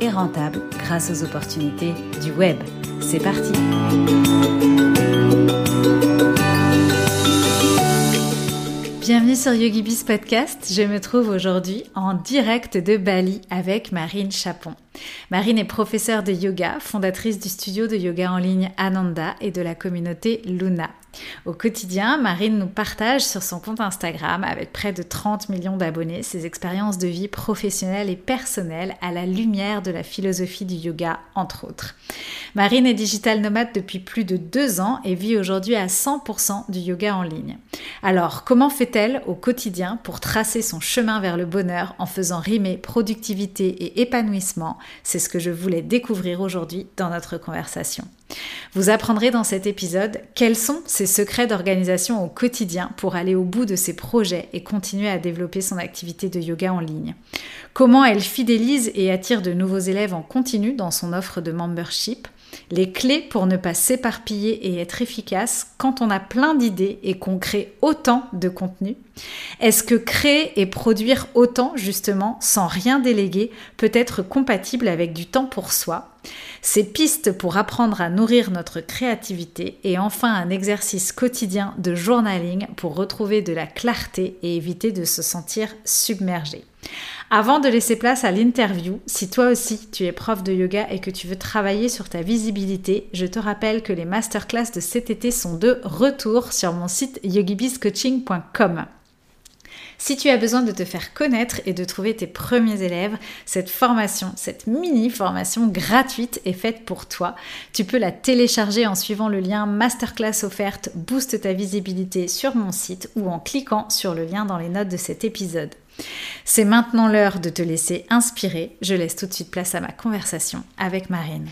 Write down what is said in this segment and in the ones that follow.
et rentable grâce aux opportunités du web. C'est parti Bienvenue sur YogiBiz Podcast. Je me trouve aujourd'hui en direct de Bali avec Marine Chapon. Marine est professeure de yoga, fondatrice du studio de yoga en ligne Ananda et de la communauté Luna. Au quotidien, Marine nous partage sur son compte Instagram, avec près de 30 millions d'abonnés, ses expériences de vie professionnelle et personnelle à la lumière de la philosophie du yoga, entre autres. Marine est digital nomade depuis plus de deux ans et vit aujourd'hui à 100% du yoga en ligne. Alors, comment fait-elle au quotidien pour tracer son chemin vers le bonheur en faisant rimer productivité et épanouissement? C'est ce que je voulais découvrir aujourd'hui dans notre conversation. Vous apprendrez dans cet épisode quels sont ses secrets d'organisation au quotidien pour aller au bout de ses projets et continuer à développer son activité de yoga en ligne. Comment elle fidélise et attire de nouveaux élèves en continu dans son offre de membership les clés pour ne pas s'éparpiller et être efficace quand on a plein d'idées et qu'on crée autant de contenu Est-ce que créer et produire autant justement sans rien déléguer peut être compatible avec du temps pour soi? Ces pistes pour apprendre à nourrir notre créativité et enfin un exercice quotidien de journaling pour retrouver de la clarté et éviter de se sentir submergé. Avant de laisser place à l'interview, si toi aussi tu es prof de yoga et que tu veux travailler sur ta visibilité, je te rappelle que les masterclass de cet été sont de retour sur mon site yogibizcoaching.com. Si tu as besoin de te faire connaître et de trouver tes premiers élèves, cette formation, cette mini formation gratuite est faite pour toi. Tu peux la télécharger en suivant le lien masterclass offerte Booste ta visibilité sur mon site ou en cliquant sur le lien dans les notes de cet épisode. C'est maintenant l'heure de te laisser inspirer. Je laisse tout de suite place à ma conversation avec Marine.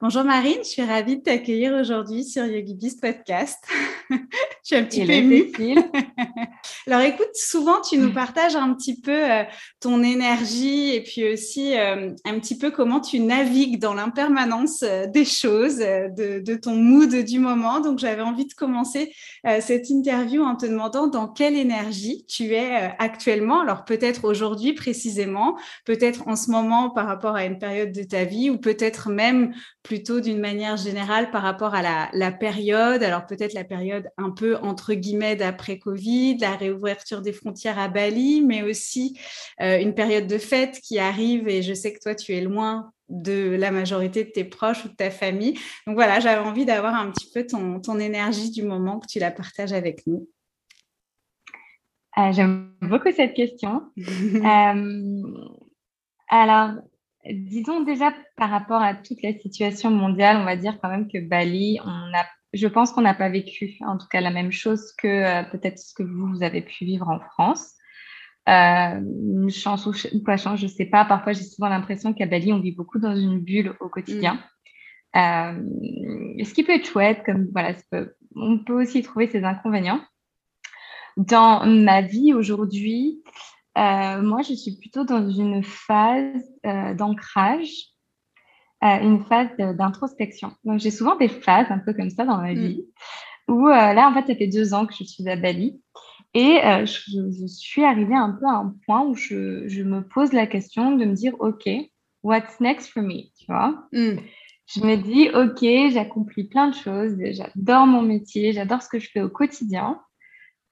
Bonjour Marine, je suis ravie de t'accueillir aujourd'hui sur YogiBiz Podcast. je suis un petit peu émue. Alors écoute, souvent tu nous partages un petit peu euh, ton énergie et puis aussi euh, un petit peu comment tu navigues dans l'impermanence euh, des choses, de, de, ton mood du moment. Donc j'avais envie de commencer cette interview en te demandant dans quelle énergie tu es actuellement. Alors peut-être aujourd'hui précisément, peut-être en ce moment par rapport à une période de ta vie ou peut-être même plutôt d'une manière générale par rapport à la, période. Alors peut-être la période un peu entre guillemets d'après Covid, la réouverture des frontières à Bali, mais aussi euh, une période de fête qui arrive et je sais que toi tu es loin de la majorité de tes proches ou de ta famille. Donc voilà, j'avais envie d'avoir un petit peu ton, ton, énergie du moment que tu la partages avec nous. Euh, j'aime beaucoup cette question. Euh, alors, disons déjà par rapport à toute la situation mondiale, on va dire quand même que Bali, on a, je pense qu'on n'a pas vécu en tout cas la même chose que euh, peut-être ce que vous, vous, avez pu vivre en France. Euh, chance ou pas chance, je ne sais pas. Parfois, j'ai souvent l'impression qu'à Bali, on vit beaucoup dans une bulle au quotidien. Mm. Euh, ce qui peut être chouette, comme voilà, on peut aussi trouver ses inconvénients. Dans ma vie aujourd'hui, euh, moi, je suis plutôt dans une phase euh, d'ancrage, euh, une phase d'introspection. Donc, j'ai souvent des phases un peu comme ça dans ma mm. vie, où là, en fait, ça fait deux ans que je suis à Bali. Et je, suis arrivée un peu à un point où je, je, me pose la question de me dire, OK, what's next for me? Tu vois? Mm. Je me dis, OK, j'accomplis plein de choses, j'adore mon métier, j'adore ce que je fais au quotidien,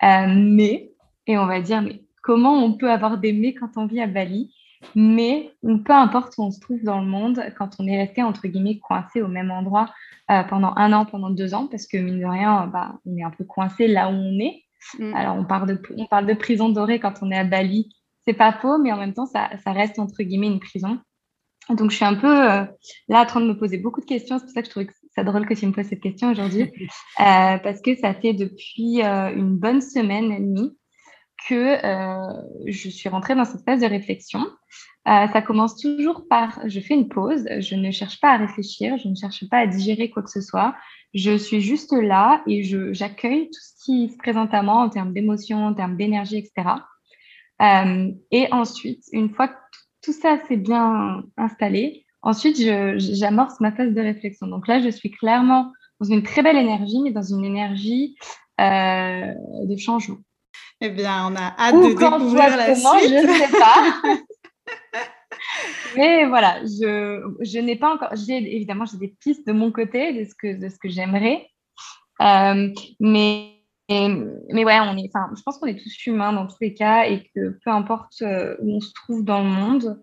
mais, et on va dire, mais comment on peut avoir des mais quand on vit à Bali, mais peu importe où on se trouve dans le monde, quand on est resté entre guillemets coincé au même endroit euh, pendant un an, pendant deux ans, parce que mine de rien, bah, on est un peu coincé là où on est. Mm. Alors on parle, de, on parle de prison dorée quand on est à Bali, c'est pas faux, mais en même temps, ça, reste entre guillemets une prison. Donc je suis un peu euh, là en train de me poser beaucoup de questions. C'est pour ça que je trouvais que c'est drôle que tu me poses cette question aujourd'hui, euh, parce que ça fait depuis une bonne semaine et demie que euh, je suis rentrée dans cette phase de réflexion. Euh, ça commence toujours par je fais une pause, je ne cherche pas à réfléchir, je ne cherche pas à digérer quoi que ce soit, je suis juste là et j'accueille tout ce qui se présente à moi en termes d'émotions, en termes d'énergie, etc. Euh, et ensuite, une fois que tout ça s'est bien installé, ensuite, j'amorce ma phase de réflexion. Donc là, je suis clairement dans une très belle énergie, mais dans une énergie de changement. Eh bien, on a hâte de découvrir la suite. Je ne sais pas. Mais voilà, je, je n'ai pas encore. J'ai évidemment j'ai des pistes de mon côté de ce que de ce que j'aimerais. Euh, mais mais ouais, on est. Enfin, je pense qu'on est tous humains dans tous les cas et que peu importe euh, où on se trouve dans le monde,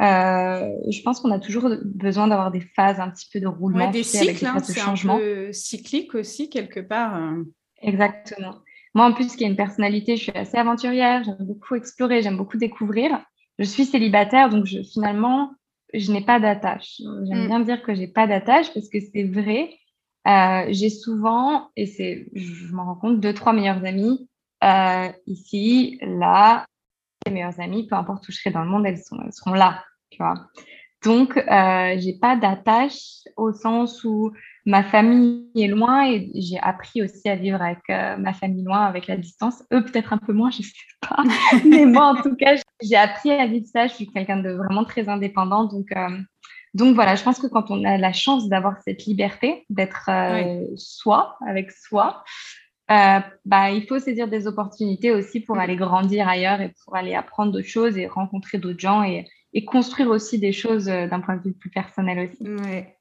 euh, je pense qu'on a toujours besoin d'avoir des phases un petit peu de roulement, des cycles, hein, c'est un peu cyclique aussi quelque part. Exactement. Moi, en plus, qui ai une personnalité, je suis assez aventurière, j'aime beaucoup explorer, j'aime beaucoup découvrir je suis célibataire, donc je, finalement, je n'ai pas d'attache. J'aime mm. bien dire que j'ai pas d'attache parce que c'est vrai. Euh, j'ai souvent, et c'est, je m'en rends compte, deux, trois meilleures amies euh, ici, là, mes meilleures amies, peu importe où je serai dans le monde, elles, sont, elles seront là, tu vois. Donc, euh, j'ai pas d'attache au sens où ma famille est loin et j'ai appris aussi à vivre avec euh, ma famille loin, avec la distance. Eux, peut-être un peu moins, je ne sais pas. Mais moi, en tout cas, j'ai appris à vivre ça. Je suis quelqu'un de vraiment très indépendant. Donc, euh, donc voilà, je pense que quand on a la chance d'avoir cette liberté, d'être euh, soi, avec soi, bah, il faut saisir des opportunités aussi pour aller grandir ailleurs et pour aller apprendre d'autres choses et rencontrer d'autres gens et, et, construire aussi des choses d'un point de vue plus personnel aussi. Ouais.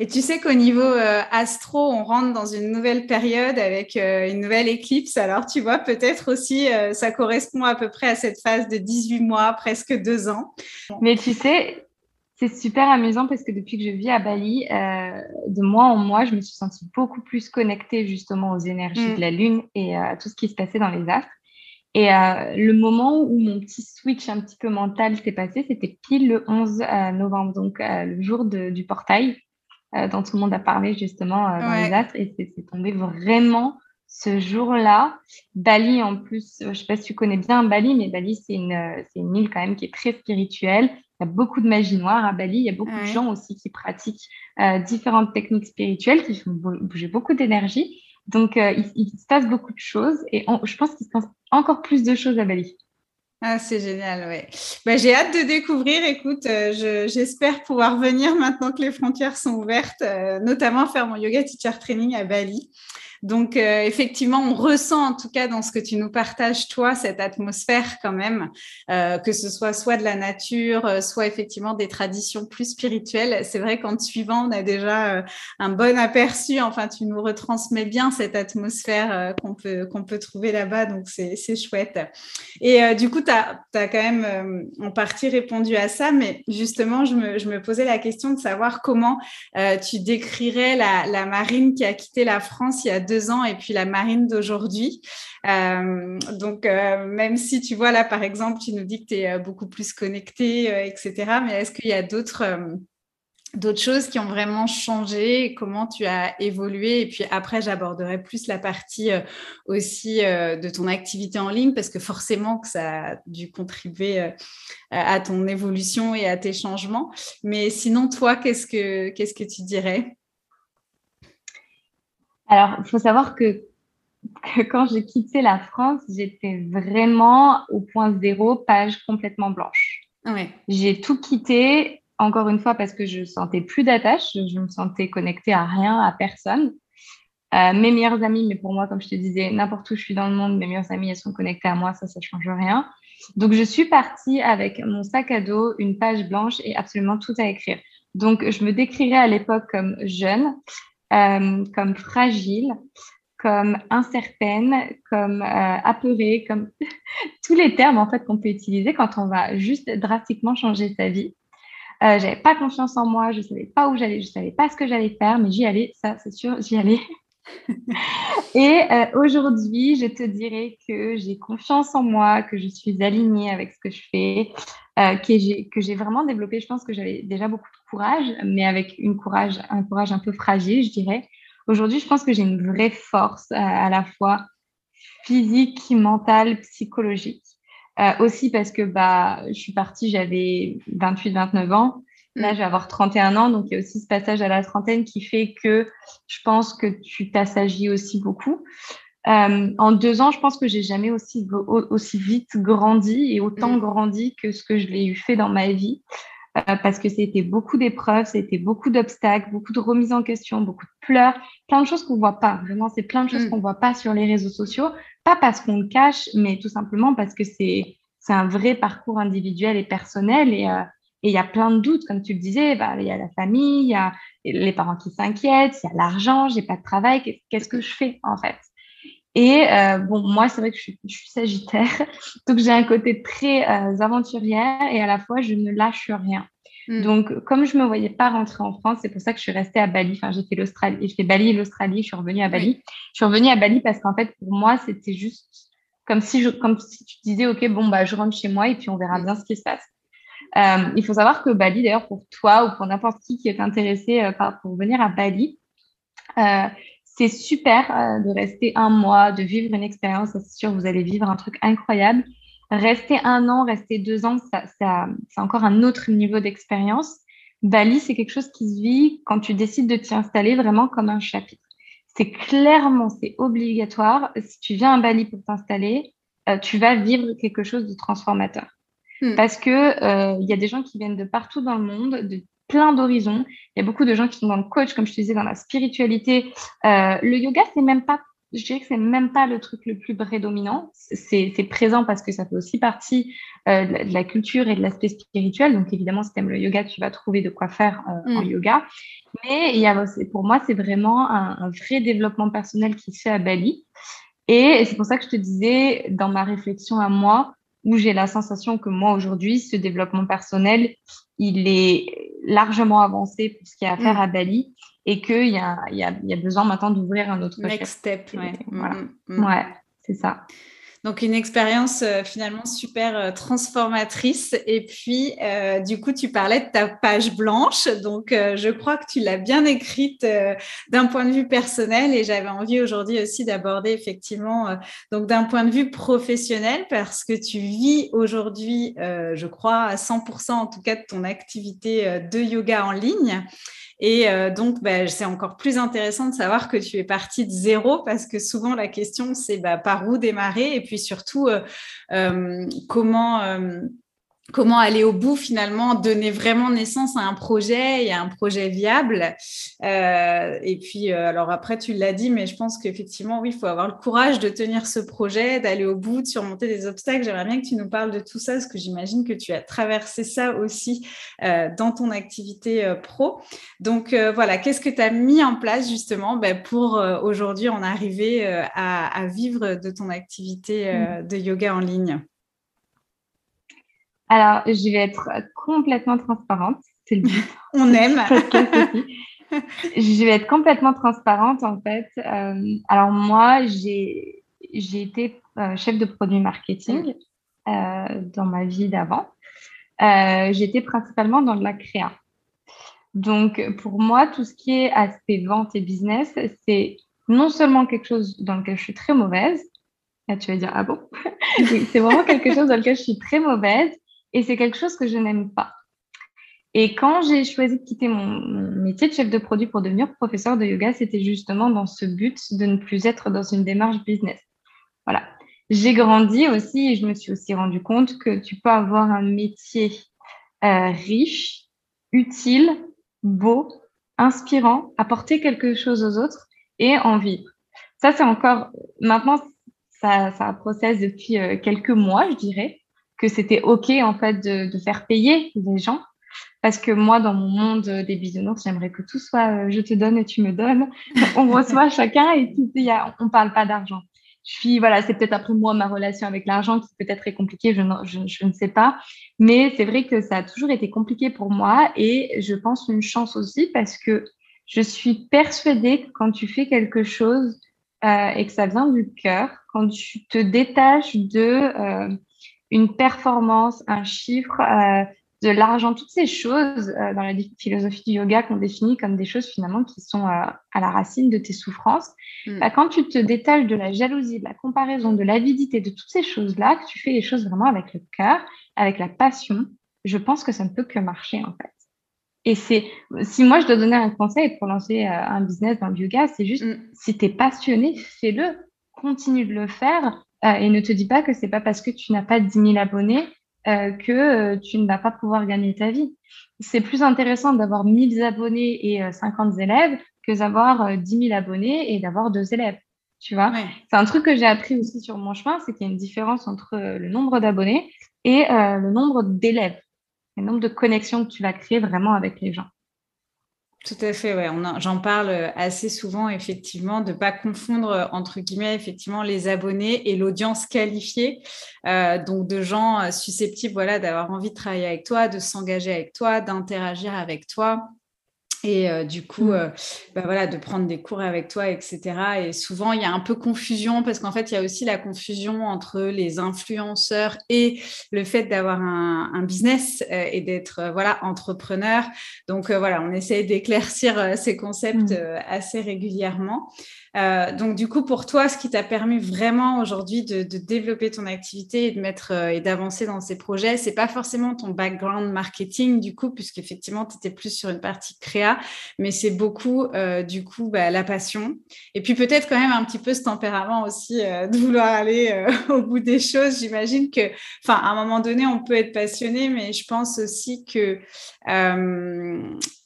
Et tu sais qu'au niveau euh, astro, on rentre dans une nouvelle période avec euh, une nouvelle éclipse. Alors, tu vois, peut-être aussi, euh, ça correspond à peu près à cette phase de 18 mois, presque deux ans. Mais tu sais, c'est super amusant parce que depuis que je vis à Bali, de mois en mois, je me suis sentie beaucoup plus connectée justement aux énergies mm. de la Lune et à tout ce qui se passait dans les astres. Et le moment où mon petit switch un petit peu mental s'est passé, c'était pile le 11 novembre, donc le jour du portail. Euh, dont tout le monde a parlé justement euh, dans les astres. Et c'est tombé vraiment ce jour-là. Bali, en plus, euh, je ne sais pas si tu connais bien Bali, mais Bali, c'est une, une île quand même qui est très spirituelle. Il y a beaucoup de magie noire à Bali. Il y a beaucoup de gens aussi qui pratiquent différentes techniques spirituelles, qui font bouger beaucoup d'énergie. Donc, il, se passe beaucoup de choses et je pense qu'il se passe encore plus de choses à Bali. Ah, c'est génial, ouais. Bah, j'ai hâte de découvrir. Écoute, euh, j'espère pouvoir venir maintenant que les frontières sont ouvertes, euh, notamment faire mon yoga teacher training à Bali. Donc, euh, effectivement, on ressent en tout cas dans ce que tu nous partages, toi, cette atmosphère quand même, euh, que ce soit soit de la nature, euh, soit effectivement des traditions plus spirituelles. C'est vrai qu'en te suivant, on a déjà un bon aperçu. Enfin, tu nous retransmets bien cette atmosphère qu'on peut, trouver là-bas. Donc, c'est chouette. Et du coup, tu as, quand même en partie répondu à ça, mais justement, je me, posais la question de savoir comment tu décrirais la, la marine qui a quitté la France il y a deux ans et puis la marine d'aujourd'hui. Euh, donc, euh, même si tu vois là, par exemple, tu nous dis que tu es euh, beaucoup plus connecté, etc., mais est-ce qu'il y a d'autres d'autres choses qui ont vraiment changé, comment tu as évolué? Et puis après, j'aborderai plus la partie aussi de ton activité en ligne, parce que forcément que ça a dû contribuer à ton évolution et à tes changements. Mais sinon, toi, qu'est-ce que, qu'est-ce que tu dirais? Alors, il faut savoir que, quand j'ai quitté la France, j'étais vraiment au point zéro, page complètement blanche. J'ai tout quitté, encore une fois, parce que je sentais plus d'attache, je me sentais connectée à rien, à personne. Euh, mes meilleures amies, mais pour moi, comme je te disais, n'importe où je suis dans le monde, mes meilleures amies, elles sont connectées à moi, ça, ça change rien. Donc, je suis partie avec mon sac à dos, une page blanche et absolument tout à écrire. Donc, je me décrirais à l'époque comme jeune, euh, comme fragile, comme incertaine, comme euh, apeurée, comme tous les termes en fait qu'on peut utiliser quand on va juste drastiquement changer sa vie. Euh, j'avais pas confiance en moi, je savais pas où j'allais, je savais pas ce que j'allais faire, mais j'y allais, ça c'est sûr, j'y allais. et euh, aujourd'hui, je te dirais que j'ai confiance en moi, que je suis alignée avec ce que je fais, euh, que j'ai vraiment développé. Je pense que j'avais déjà beaucoup de courage, mais avec une courage, un courage un peu fragile, je dirais. Aujourd'hui, je pense que j'ai une vraie force euh, à la fois physique, mentale, psychologique. aussi parce que bah, je suis partie, j'avais 28-29 ans. Là, je vais avoir 31 ans, donc il y a aussi ce passage à la trentaine qui fait que je pense que tu t'assagis aussi beaucoup. Euh, en deux ans, je pense que j'ai jamais aussi, aussi vite grandi et autant mm. grandi que ce que je l'ai eu fait dans ma vie. Euh, parce que c'était beaucoup d'épreuves, c'était beaucoup d'obstacles, beaucoup de remises en question, beaucoup de pleurs, plein de choses qu'on voit pas. Vraiment, c'est plein de choses mm. qu'on voit pas sur les réseaux sociaux. Pas parce qu'on le cache, mais tout simplement parce que c'est c'est un vrai parcours individuel et personnel. Et euh, il y a plein de doutes, comme tu le disais. Bah, il y a la famille, il y a les parents qui s'inquiètent, il y a l'argent, j'ai pas de travail. Qu'est-ce que je fais en fait? Et euh, bon, moi, c'est vrai que je suis, je suis, sagittaire, donc j'ai un côté très euh, aventurière et à la fois, je ne lâche rien. Hmm. Donc, comme je ne me voyais pas rentrer en France, c'est pour ça que je suis restée à Bali. Enfin, j'ai fait l'Australie, j'ai fait Bali et l'Australie, je suis revenue à Bali. Je suis revenue à Bali parce qu'en fait, pour moi, c'était juste comme si, je, comme si tu disais, OK, bon, bah, je rentre chez moi et puis on verra hmm. bien ce qui se passe. Euh, il faut savoir que Bali, d'ailleurs, pour toi ou pour n'importe qui qui est intéressé euh, pour venir à Bali, euh, c'est super euh, de rester un mois, de vivre une expérience. C'est sûr, vous allez vivre un truc incroyable. Rester un an, rester deux ans, ça, c'est encore un autre niveau d'expérience. Bali, c'est quelque chose qui se vit quand tu décides de t'y installer vraiment comme un chapitre. C'est clairement, c'est obligatoire. Si tu viens à Bali pour t'installer, euh, tu vas vivre quelque chose de transformateur. Hmm. Parce que euh, il y a des gens qui viennent de partout dans le monde, de plein d'horizons. Il y a beaucoup de gens qui sont dans le coach, comme je te disais, dans la spiritualité. Euh, le yoga, c'est même pas, je dirais que c'est même pas le truc le plus prédominant. C'est présent parce que ça fait aussi partie euh, de, la, culture et de l'aspect spirituel. Donc évidemment, si tu aimes le yoga, tu vas trouver de quoi faire en, mm. yoga. Mais il y a, pour moi, c'est vraiment un, un, vrai développement personnel qui se fait à Bali. Et c'est pour ça que je te disais, dans ma réflexion à moi, où j'ai la sensation que moi aujourd'hui, ce développement personnel, il est largement avancé pour ce qu'il y a à faire mm. à Bali et qu'il y a, y, a, y a besoin maintenant d'ouvrir un autre Next step, ouais. Voilà. Mm, mm, ouais, c'est ça. Donc une expérience euh, finalement super euh, transformatrice. Et puis euh, du coup, tu parlais de ta page blanche. Donc je crois que tu l'as bien écrite d'un point de vue personnel. Et j'avais envie aujourd'hui aussi d'aborder effectivement donc d'un point de vue professionnel parce que tu vis aujourd'hui, je crois, à 100% en tout cas de ton activité de yoga en ligne. Et euh, donc, bah, c'est encore plus intéressant de savoir que tu es partie de zéro parce que souvent la question, c'est bah, par où démarrer? Et puis surtout euh, euh, comment comment aller au bout finalement, donner vraiment naissance à un projet et à un projet viable. Euh, et puis, euh, alors après, tu l'as dit, mais je pense qu'effectivement, oui, il faut avoir le courage de tenir ce projet, d'aller au bout, de surmonter des obstacles. J'aimerais bien que tu nous parles de tout ça, parce que j'imagine que tu as traversé ça aussi euh, dans ton activité pro. Donc voilà, qu'est-ce que tu as mis en place justement ben, pour aujourd'hui en arriver à, à, vivre de ton activité mmh. de yoga en ligne? Alors, je vais être complètement transparente. C'est le but. On aime. je vais être complètement transparente en fait. Euh, alors moi, j'ai été euh, chef de produit marketing euh, dans ma vie d'avant. J'étais principalement dans de la créa. Donc pour moi, tout ce qui est aspect vente et business, c'est non seulement quelque chose dans lequel je suis très mauvaise. Là, tu vas dire ah bon? C'est vraiment quelque chose dans lequel je suis très mauvaise et c'est quelque chose que je n'aime pas. Et quand j'ai choisi de quitter mon, métier de chef de produit pour devenir professeur de yoga, c'était justement dans ce but de ne plus être dans une démarche business. Voilà. J'ai grandi aussi et je me suis aussi rendu compte que tu peux avoir un métier euh, riche, utile, beau, inspirant, apporter quelque chose aux autres et en vivre. Ça, c'est encore, maintenant, ça, ça processe depuis euh, quelques mois, je dirais que c'était OK, en fait, de, de, faire payer les gens. Parce que moi, dans mon monde des bisounours, j'aimerais que tout soit euh, je te donne et tu me donnes. On reçoit chacun et tout, y a, on parle pas d'argent. Je suis, voilà, c'est peut-être après moi ma relation avec l'argent qui peut-être est compliquée, je, je, je, ne sais pas. Mais c'est vrai que ça a toujours été compliqué pour moi et je pense une chance aussi parce que je suis persuadée que quand tu fais quelque chose euh, et que ça vient du cœur, quand tu te détaches de euh, une performance, un chiffre, euh, de l'argent, toutes ces choses euh, dans la philosophie du yoga qu'on définit comme des choses finalement qui sont euh, à la racine de tes souffrances. Hmm. Bah, quand tu te détaches de la jalousie, de la comparaison, de l'avidité, de toutes ces choses-là, que tu fais les choses vraiment avec le cœur, avec la passion, je pense que ça ne peut que marcher en fait. Et c'est, si moi je dois donner un conseil pour lancer euh, un business dans le yoga, c'est juste, mm. si tu es passionné, fais-le, continue de le faire et ne te dis pas que c'est pas parce que tu n'as pas 10 000 abonnés euh, que tu ne vas pas pouvoir gagner ta vie. C'est plus intéressant d'avoir 1000 abonnés et 50 élèves que d'avoir 10 000 abonnés et d'avoir deux élèves. Tu vois, c'est un truc que j'ai appris aussi sur mon chemin, c'est qu'il y a une différence entre le nombre d'abonnés et le nombre d'élèves le nombre de connexions que tu vas créer vraiment avec les gens. Tout à fait, ouais. J'en parle assez souvent, effectivement, de ne pas confondre, entre guillemets, effectivement, les abonnés et l'audience qualifiée. Euh, donc, de gens susceptibles voilà, d'avoir envie de travailler avec toi, de s'engager avec toi, d'interagir avec toi et euh, du coup, mmh. euh, bah voilà, de prendre des cours avec toi, etc. Et souvent, il y a un peu confusion parce qu'en fait, il y a aussi la confusion entre les influenceurs et le fait d'avoir un, un, business euh, et d'être voilà entrepreneur. Donc voilà, on essaye d'éclaircir ces concepts mmh. assez régulièrement. Euh, donc, du coup, pour toi, ce qui t'a permis vraiment aujourd'hui de, développer ton activité et de mettre euh, et d'avancer dans ces projets, c'est pas forcément ton background marketing, du coup, puisqu'effectivement, tu étais plus sur une partie créa, mais c'est beaucoup, euh, du coup, bah, la passion. Et puis, peut-être quand même un petit peu ce tempérament aussi de vouloir aller au bout des choses. J'imagine que, enfin, à un moment donné, on peut être passionné, mais je pense aussi que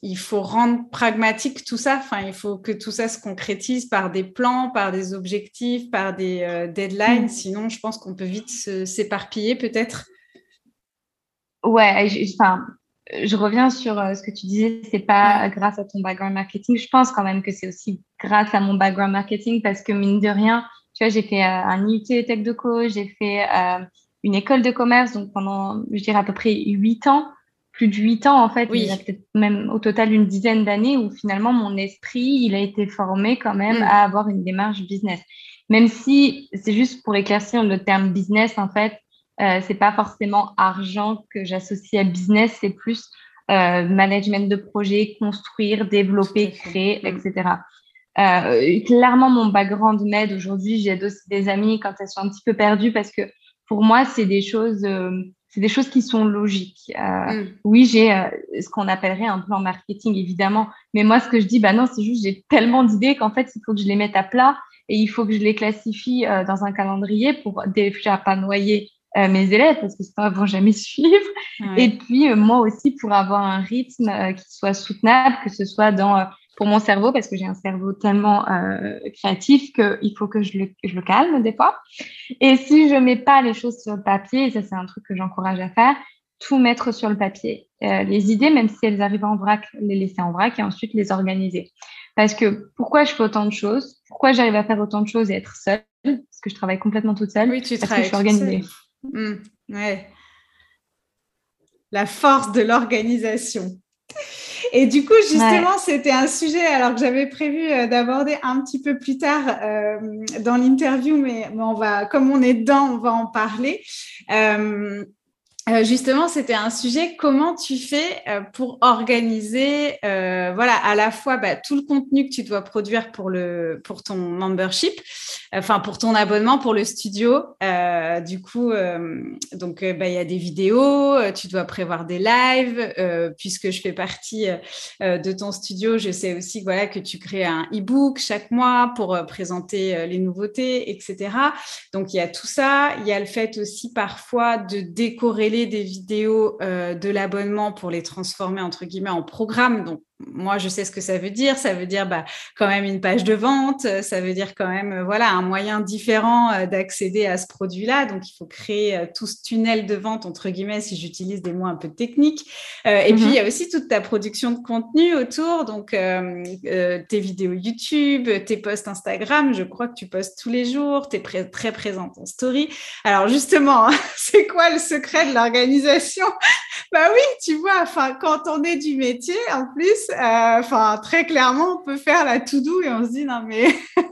il faut rendre pragmatique tout ça. Enfin, il faut que tout ça se concrétise par des plans, par des objectifs, par des euh, deadlines. Mm. Sinon, je pense qu'on peut vite s'éparpiller peut-être. Ouais, enfin, je reviens sur euh, ce que tu disais, c'est pas grâce à ton background marketing. Je pense quand même que c'est aussi grâce à mon background marketing parce que mine de rien, tu vois, j'ai fait euh, un IUT Tech de Co, j'ai fait une école de commerce, donc pendant, je dirais à peu près huit ans plus de huit ans en fait, il y a peut-être même au total une dizaine d'années où finalement mon esprit, il a été formé quand même mm. à avoir une démarche business. Même si c'est juste pour éclaircir le terme business en fait, euh, c'est pas forcément argent que j'associe à business, c'est plus euh, management de projet, construire, développer, créer, mm. etc. Euh, clairement, mon background m'aide aujourd'hui. J'aide aussi des amis quand elles sont un petit peu perdues parce que pour moi, c'est des choses euh, c'est des choses qui sont logiques. Euh, mm. Oui, j'ai euh, ce qu'on appellerait un plan marketing, évidemment. Mais moi, ce que je dis, bah non, c'est juste j'ai tellement d'idées qu'en fait, il faut que je les mette à plat et il faut que je les classifie euh, dans un calendrier pour déjà pas noyer euh, mes élèves parce que sinon ils vont jamais suivre. Et puis moi aussi pour avoir un rythme qui soit soutenable, que ce soit dans pour mon cerveau parce que j'ai un cerveau tellement euh, créatif qu'il faut que je le, je le, calme des fois. Et si je mets pas les choses sur le papier, et ça c'est un truc que j'encourage à faire, tout mettre sur le papier. Euh, les idées, même si elles arrivent en vrac, les laisser en vrac et ensuite les organiser. Parce que pourquoi je fais autant de choses? Pourquoi j'arrive à faire autant de choses et être seule? Parce que je travaille complètement toute seule. Oui, tu parce travailles. Que je suis organisée. Mmh, ouais. La force de l'organisation. Et du coup, justement, c'était un sujet alors que j'avais prévu euh, d'aborder un petit peu plus tard euh, dans l'interview, mais, on va, comme on est dedans, on va en parler. Euh, euh, justement, c'était un sujet. Comment tu fais euh, pour organiser, euh, voilà, à la fois bah, tout le contenu que tu dois produire pour ton membership, enfin pour ton abonnement pour le studio. du coup, donc bah, il y a des vidéos, tu dois prévoir des lives. puisque je fais partie de ton studio, je sais aussi voilà que tu crées un e-book chaque mois pour présenter les nouveautés, etc. Donc il y a tout ça. Il y a le fait aussi parfois de décorer des vidéos euh, de l'abonnement pour les transformer entre guillemets en programme. Donc moi, je sais ce que ça veut dire. Ça veut dire bah, quand même une page de vente. Ça veut dire quand même euh, voilà un moyen différent euh, d'accéder à ce produit-là. Donc, il faut créer euh, tout ce tunnel de vente entre guillemets, si j'utilise des mots un peu techniques. et puis, il y a aussi toute ta production de contenu autour. Donc, tes vidéos YouTube, tes posts Instagram. Je crois que tu postes tous les jours. Tu es très présente en story. Alors, justement, c'est quoi le secret de l'organisation? Bah oui, tu vois. Enfin, quand on est du métier, en plus. Euh, enfin, très clairement, on peut faire la to-do et on se dit non, mais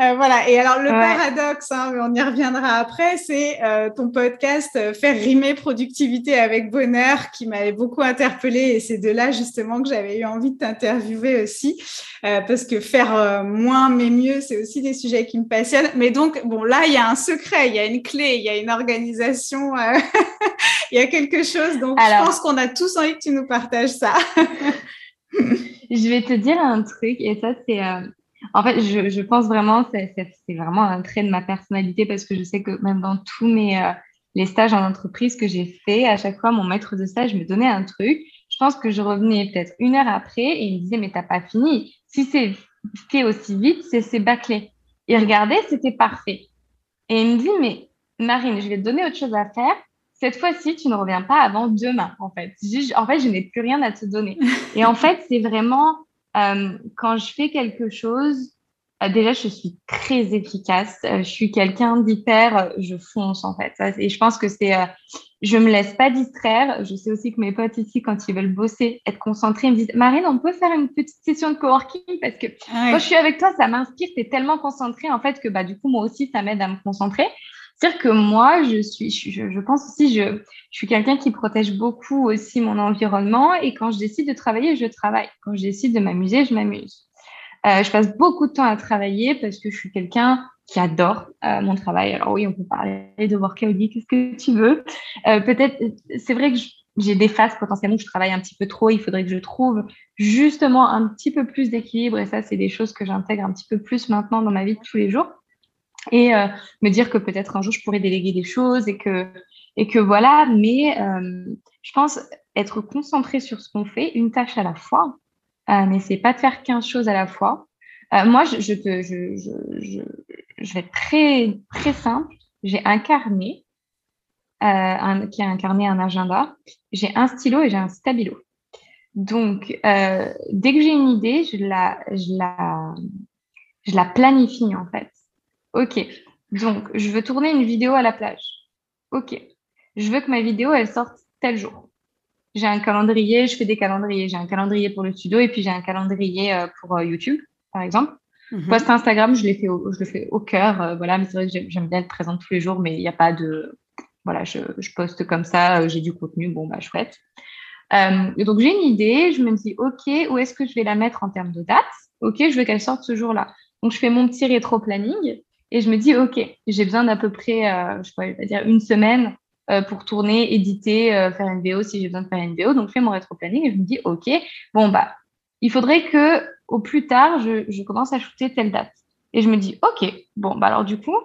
Euh, voilà. Et alors, le paradoxe, hein, mais on y reviendra après, c'est euh, ton podcast Faire rimer productivité avec bonheur qui m'avait beaucoup interpellée. Et c'est de là, justement, que j'avais eu envie de t'interviewer aussi. parce que faire moins mais mieux, c'est aussi des sujets qui me passionnent. Mais donc, bon, là, il y a un secret, il y a une clé, il y a une organisation, il y a quelque chose. Donc, je pense qu'on a tous envie que tu nous partages ça. je vais te dire un truc, et ça, c'est en fait, je, je pense vraiment, c'est vraiment un trait de ma personnalité parce que je sais que même dans tous mes euh, les stages en entreprise que j'ai fait, à chaque fois, mon maître de stage me donnait un truc. Je pense que je revenais peut-être une heure après et il me disait, mais t'as pas fini. Si c'est fait aussi vite, c'est bâclé. Il regardait, c'était parfait. Et il me dit, mais Marine, je vais te donner autre chose à faire. Cette fois-ci, tu ne reviens pas avant demain, en fait. en fait, je n'ai plus rien à te donner. Et en fait, c'est vraiment euh, quand je fais quelque chose, euh, déjà, je suis très efficace. Euh, je suis quelqu'un d'hyper, je fonce en fait. Et je pense que c'est, je me laisse pas distraire. Je sais aussi que mes potes ici, quand ils veulent bosser, être concentrés, ils me disent, Marine, on peut faire une petite session de coworking parce que ah quand je suis avec toi, ça m'inspire. Tu es tellement concentrée en fait que bah, du coup, moi aussi, ça m'aide à me concentrer. C'est-à-dire que moi, je suis, je, pense aussi, je, je suis quelqu'un qui protège beaucoup aussi mon environnement et quand je décide de travailler, je travaille. Quand je décide de m'amuser, je m'amuse. Euh, je passe beaucoup de temps à travailler parce que je suis quelqu'un qui adore euh, mon travail. Alors oui, on peut parler de workaholic, qu'est-ce que tu veux. Euh, Peut-être, c'est vrai que j'ai des phases potentiellement où je travaille un petit peu trop. Il faudrait que je trouve justement un petit peu plus d'équilibre et ça, c'est des choses que j'intègre un petit peu plus maintenant dans ma vie de tous les jours et euh, me dire que peut-être un jour je pourrais déléguer des choses et que et que voilà. Mais euh, je pense être concentré sur ce qu'on fait une tâche à la fois euh, mais c'est pas de faire 15 choses à la fois. Euh, moi je, je, peux, je, je, je, vais être très très simple. J'ai un carnet un, qui a incarné un agenda. J'ai un stylo et j'ai un stabilo. Donc dès que j'ai une idée je la je la je la planifie en fait Ok. Donc, je veux tourner une vidéo à la plage. Ok. Je veux que ma vidéo, elle sorte tel jour. J'ai un calendrier, je fais des calendriers. J'ai un calendrier pour le studio et puis j'ai un calendrier euh, pour euh, YouTube, par exemple. Mhm. Post Instagram, je, l'ai au, je le fais au cœur. Euh, voilà, mais c'est vrai que j'aime bien être présente tous les jours, mais il n'y a pas de. Voilà, je, je poste comme ça, j'ai du contenu, bon, bah, chouette. donc, j'ai une idée, je me dis, OK, où est-ce que je vais la mettre en termes de date? OK, je veux qu'elle sorte ce jour-là. Donc, je fais mon petit rétro-planning et je me dis, OK, j'ai besoin d'à peu près, euh, je pourrais dire une semaine euh, pour tourner, éditer, euh, faire une VO si j'ai besoin de faire une VO. Donc, je fais mon rétro-planning et je me dis, OK, bon, bah, il faudrait que au plus tard, je, je commence à shooter telle date. Et je me dis, OK, bon, bah, alors du coup,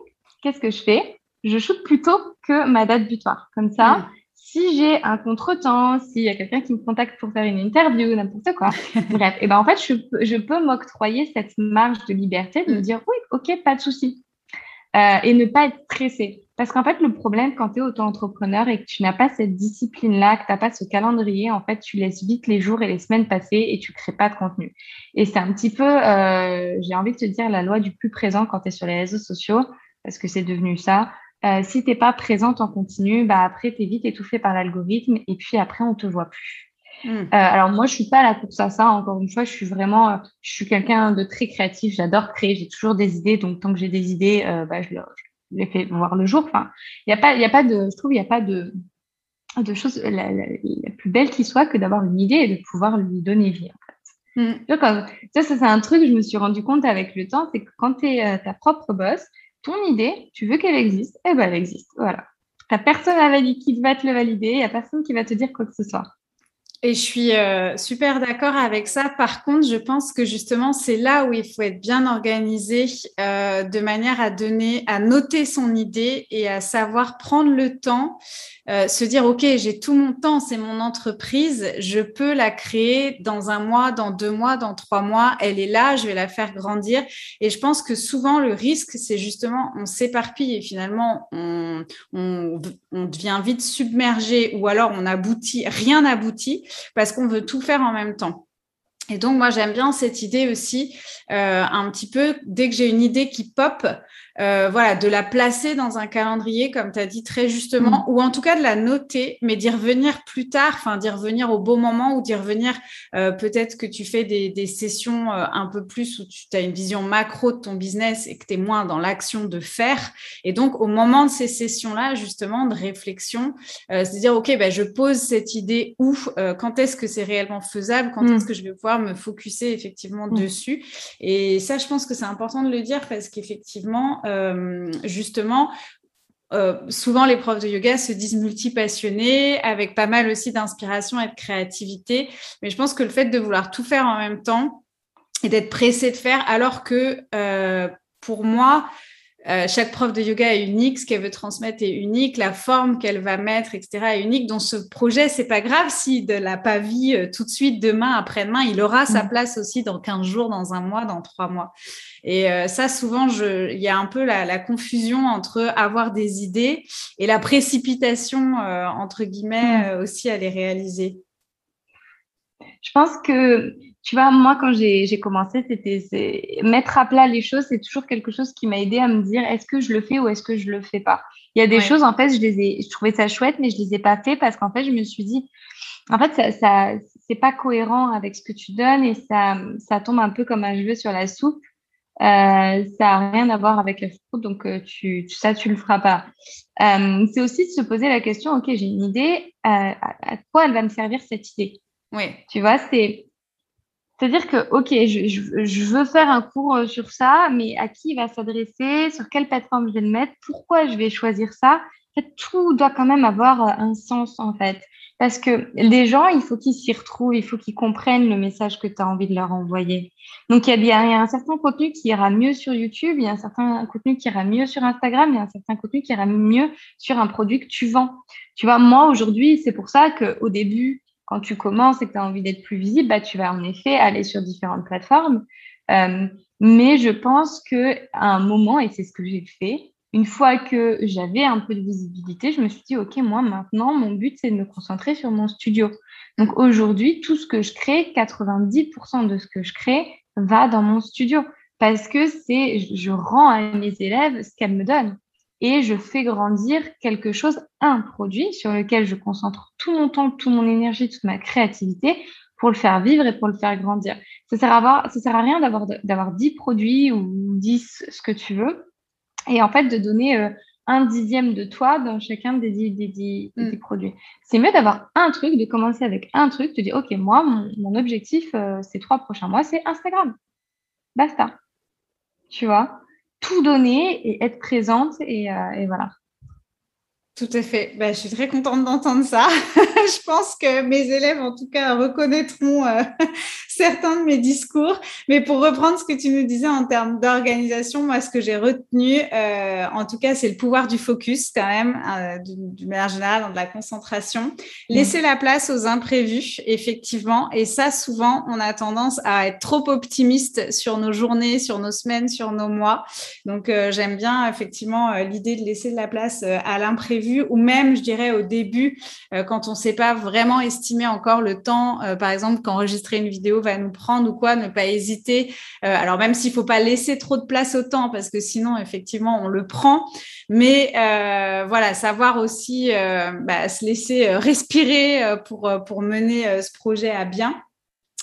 qu'est-ce que je fais? Je shoote plutôt que ma date butoir. Comme ça, mm. si j'ai un contretemps, s'il y a quelqu'un qui me contacte pour faire une interview, n'importe quoi, bref, et ben en fait, je, je peux m'octroyer cette marge de liberté de me dire, oui, OK, pas de souci. Euh, et ne pas être stressé. Parce qu'en fait, le problème quand tu es auto-entrepreneur et que tu n'as pas cette discipline-là, que tu n'as pas ce calendrier, en fait, tu laisses vite les jours et les semaines passer et tu crées pas de contenu. Et c'est un petit peu, euh, j'ai envie de te dire, la loi du plus présent quand tu es sur les réseaux sociaux, parce que c'est devenu ça. Euh, si t'es pas présente en continu, bah après, tu es vite étouffé par l'algorithme et puis après, on te voit plus. Hmm. Euh, alors moi, je suis pas à la course à ça. Encore une fois, je suis vraiment, euh, je suis quelqu'un de très créatif. J'adore créer. J'ai toujours des idées. Donc tant que j'ai des idées, euh, bah, je, les fais voir le jour. Enfin, il y a pas, il y a pas de, je trouve, il y a pas de de choses la, plus belle qui soit que d'avoir une idée et de pouvoir lui donner vie. En fait. Hmm. ça, ça c'est un truc que je me suis rendu compte avec le temps, c'est que quand tu es ta propre boss, ton idée, tu veux qu'elle existe, et eh ben elle existe. Voilà. T'as personne à valider qui va te le valider, il y a personne qui va te dire quoi que ce soit. Et je suis euh, super d'accord avec ça. Par contre, je pense que justement, c'est là où il faut être bien organisé euh, de manière à donner, à noter son idée et à savoir prendre le temps euh, se dire, OK, j'ai tout mon temps, c'est mon entreprise, je peux la créer dans un mois, dans deux mois, dans trois mois, elle est là, je vais la faire grandir. Et je pense que souvent, le risque, c'est justement, on s'éparpille et finalement, on, on, devient vite submergé ou alors on aboutit, rien n'aboutit parce qu'on veut tout faire en même temps. Et donc, moi, j'aime bien cette idée aussi, euh, un petit peu, dès que j'ai une idée qui pop, euh, voilà, de la placer dans un calendrier, comme tu as dit très justement, mm. ou en tout cas de la noter, mais d'y revenir plus tard, enfin d'y revenir au bon moment ou d'y revenir euh, peut-être que tu fais des, des sessions euh, un peu plus où tu as une vision macro de ton business et que tu es moins dans l'action de faire. Et donc, au moment de ces sessions-là, justement, de réflexion, euh, c'est dire, OK, ben, je pose cette idée où, quand est-ce que c'est réellement faisable, quand mm. est-ce que je vais pouvoir me focuser effectivement mm. dessus. Et ça, je pense que c'est important de le dire parce qu'effectivement, euh, justement, euh, souvent, les profs de yoga se disent multipassionnés, avec pas mal aussi d'inspiration et de créativité. Mais je pense que le fait de vouloir tout faire en même temps et d'être pressé de faire, alors que euh, pour moi, euh, chaque prof de yoga est unique, ce qu'elle veut transmettre est unique, la forme qu'elle va mettre, etc. est unique. Dans ce projet, c'est pas grave si de l'a pas vie euh, tout de suite, demain, après-demain, il aura sa mm. place aussi dans 15 jours, dans un mois, dans trois mois. Et euh, ça, souvent, il y a un peu la, confusion entre avoir des idées et la précipitation, entre guillemets, mm. aussi à les réaliser. Je pense que tu vois, moi, quand j'ai commencé, c'était mettre à plat les choses, c'est toujours quelque chose qui m'a aidé à me dire est-ce que je le fais ou est-ce que je le fais pas? Il y a des choses, en fait, je les ai, je trouvais ça chouette, mais je les ai pas fait parce qu'en fait, je me suis dit, en fait, ça, ça c'est pas cohérent avec ce que tu donnes et ça, ça tombe un peu comme un jeu sur la soupe. Euh, ça n'a rien à voir avec la soupe, donc euh, tu, ça, tu le feras pas. Euh, c'est aussi de se poser la question, ok, j'ai une idée, à, à, quoi elle va me servir cette idée Oui. Tu vois, c'est c'est-à-dire que, OK, je, veux faire un cours euh, sur ça, mais à qui il va s'adresser, sur quelle plateforme je vais le mettre, pourquoi je vais choisir ça. En fait, tout doit quand même avoir euh, un sens, en fait. Parce que les gens, il faut qu'ils s'y retrouvent, il faut qu'ils comprennent le message que tu as envie de leur envoyer. Donc, il y, y a un certain contenu qui ira mieux sur YouTube, il y a un certain contenu qui ira mieux sur Instagram, il y a un certain contenu qui ira mieux sur un produit que tu vends. Tu vois, moi, aujourd'hui, c'est pour ça qu'au début, quand tu commences et que tu as envie d'être plus visible, bah, tu vas en effet aller sur différentes plateformes. Euh, mais je pense qu'à un moment, et c'est ce que j'ai fait, une fois que j'avais un peu de visibilité, je me suis dit, OK, moi, maintenant, mon but, c'est de me concentrer sur mon studio. Donc aujourd'hui, tout ce que je crée, 90% de ce que je crée va dans mon studio parce que c'est, je rends à mes élèves ce qu'elles me donnent et je fais grandir quelque chose, un produit sur lequel je concentre tout mon temps, toute mon énergie, toute ma créativité pour le faire vivre et pour le faire grandir. Ça sert à, ça sert à rien d'avoir, d'avoir 10 produits ou 10 ce que tu veux et en fait de donner euh, un dixième de toi dans chacun des 10, des, mm. produits. C'est mieux d'avoir un truc, de commencer avec un truc, de dire, OK, moi, mon, objectif euh, ces trois prochains mois, c'est Instagram. Basta. Tu vois? Tout donner et être présente et, euh, et voilà. Tout à fait. Ben, je suis très contente d'entendre ça. je pense que mes élèves, en tout cas, reconnaîtront euh, certains de mes discours. Mais pour reprendre ce que tu nous disais en termes d'organisation, moi, ce que j'ai retenu, euh, en tout cas, c'est le pouvoir du focus, quand même, euh, du, manière générale, dans de la concentration. Mmh. Laisser la place aux imprévus, effectivement. Et ça, souvent, on a tendance à être trop optimiste sur nos journées, sur nos semaines, sur nos mois. Donc, j'aime bien, effectivement, l'idée de laisser de la place à l'imprévu ou même, je dirais, au début, euh, quand on ne sait pas vraiment estimer encore le temps, euh, par exemple, qu'enregistrer une vidéo va nous prendre ou quoi, ne pas hésiter. Euh, alors, même s'il ne faut pas laisser trop de place au temps, parce que sinon, effectivement, on le prend. Mais voilà, savoir aussi bah, se laisser respirer pour, pour mener ce projet à bien.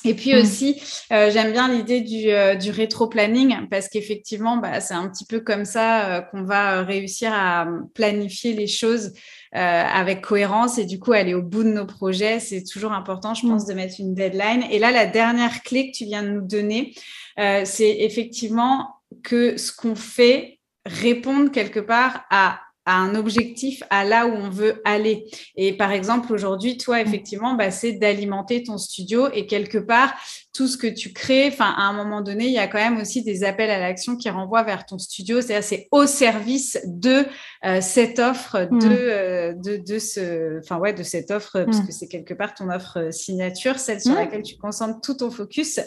Et puis mm. aussi, euh, j'aime bien l'idée du, euh, du rétro-planning parce qu'effectivement, bah, c'est un petit peu comme ça euh, qu'on va réussir à planifier les choses avec cohérence et du coup aller au bout de nos projets. C'est toujours important, je pense, mm. de mettre une deadline. Et là, la dernière clé que tu viens de nous donner, c'est effectivement que ce qu'on fait réponde quelque part à à un objectif, à là où on veut aller. Et par exemple, aujourd'hui, toi, effectivement, bah, c'est d'alimenter ton studio et quelque part, tout ce que tu crées, enfin, à un moment donné, il y a quand même aussi des appels à l'action qui renvoient vers ton studio. C'est-à-dire, c'est au service de euh, cette offre, de, mm. euh, de, de, ce, enfin, ouais, de cette offre, parce mm. que c'est quelque part ton offre signature, celle sur mm. laquelle tu concentres tout ton focus.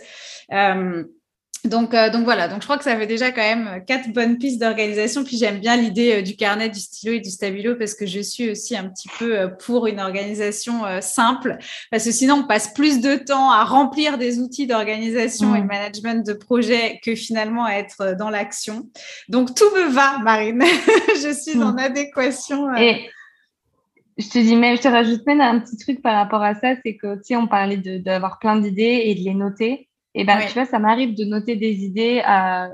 Euh, donc, euh, donc voilà, donc je crois que ça fait déjà quand même quatre bonnes pistes d'organisation. Puis j'aime bien l'idée euh, du carnet, du stylo et du stabilo parce que je suis aussi un petit peu euh, pour une organisation simple. Parce que sinon, on passe plus de temps à remplir des outils d'organisation et de mmh. management de projet que finalement à être dans l'action. Donc tout me va, Marine. je suis en mmh. adéquation. Et je te dis, mais je te rajoute même un petit truc par rapport à ça, c'est que tu sais, on parlait d'avoir plein d'idées et de les noter. Et ben, tu vois, ça m'arrive de noter des idées à,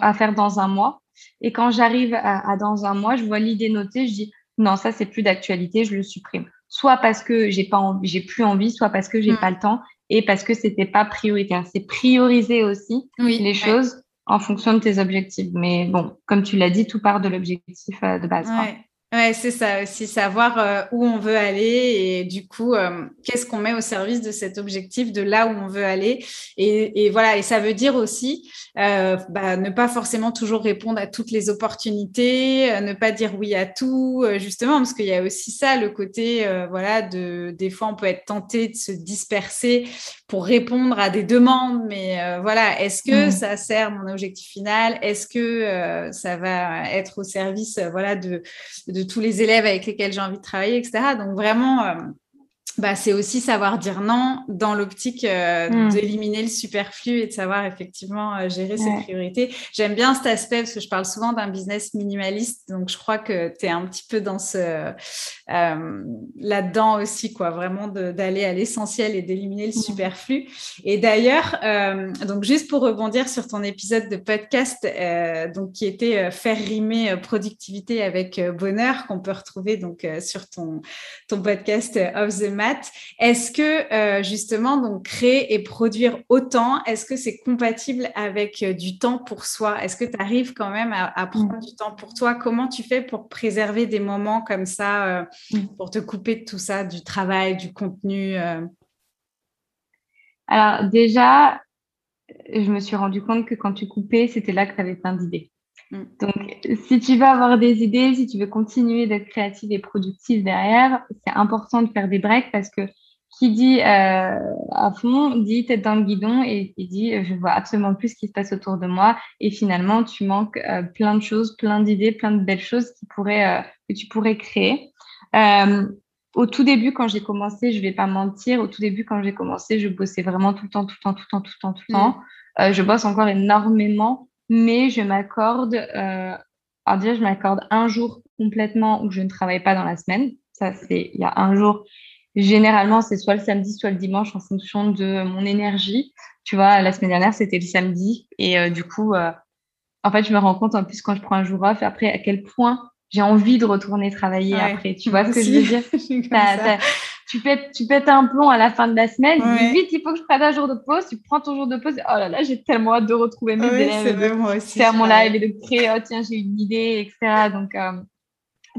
à faire dans un mois. Et quand j'arrive à, dans un mois, je vois l'idée notée, je dis non, ça c'est plus d'actualité, je le supprime. Soit parce que j'ai pas envie, j'ai plus envie, soit parce que j'ai mm. pas le temps et parce que c'était pas prioritaire. C'est prioriser aussi les choses en fonction de tes objectifs. Mais bon, comme tu l'as dit, tout part de l'objectif euh, de base. Ouais, c'est ça aussi, savoir euh, où on veut aller et du coup, euh, qu'est-ce qu'on met au service de cet objectif, de là où on veut aller. Et, et voilà, et ça veut dire aussi euh, bah, ne pas forcément toujours répondre à toutes les opportunités, ne pas dire oui à tout, justement, parce qu'il y a aussi ça, le côté, voilà, de des fois on peut être tenté de se disperser pour répondre à des demandes, mais voilà, est-ce que mmh. ça sert mon objectif final? Est-ce que ça va être au service, voilà, de, de tous les élèves avec lesquels j'ai envie de travailler, etc. Donc vraiment, euh, bah, c'est aussi savoir dire non dans l'optique euh, hmm. d'éliminer le superflu et de savoir effectivement euh, gérer ses priorités. J'aime bien cet aspect parce que je parle souvent d'un business minimaliste, donc je crois que tu es un petit peu dans ce euh, là-dedans aussi, quoi, vraiment d'aller à l'essentiel et d'éliminer le hmm. superflu. Et d'ailleurs, donc juste pour rebondir sur ton épisode de podcast, donc qui était faire rimer productivité avec bonheur, qu'on peut retrouver donc sur ton ton podcast of the est-ce que euh, justement, donc créer et produire autant, est-ce que c'est compatible avec euh, du temps pour soi? Est-ce que tu arrives quand même à, prendre mm. du temps pour toi? Comment tu fais pour préserver des moments comme ça, euh, mm. pour te couper de tout ça, du travail, du contenu Alors déjà, je me suis rendu compte que quand tu coupais, c'était là que tu avais plein d'idées. Mm. Donc, si tu veux avoir des idées, si tu veux continuer d'être créative et productive derrière, c'est important de faire des breaks parce que qui dit euh, à fond dit tête dans le guidon et, dit je vois absolument plus ce qui se passe autour de moi et finalement tu manques euh, plein de choses, plein d'idées, plein de belles choses qui pourraient, euh, que tu pourrais créer. au tout début, quand j'ai commencé, je vais pas mentir, au tout début, quand j'ai commencé, je bossais vraiment tout le temps, tout le temps, tout le temps, tout le temps, tout le temps. Mm. je bosse encore énormément mais je m'accorde, euh, à dire, je m'accorde un jour complètement où je ne travaille pas dans la semaine. Ça, c'est, il y a un jour. Généralement, c'est soit le samedi, soit le dimanche en fonction de mon énergie. Tu vois, la semaine dernière, c'était le samedi. Et euh, du coup, euh, en fait, je me rends compte en plus quand je prends un jour off, après, à quel point j'ai envie de retourner travailler après. Tu vois ce que je veux dire? tu pètes, tu pètes un plomb à la fin de la semaine, dis vite, il faut que je prenne un jour de pause, tu prends ton jour de pause, oh là là, j'ai tellement hâte de retrouver mes élèves, de faire mon live et de créer, oh tiens, j'ai une idée, etc. Donc, euh,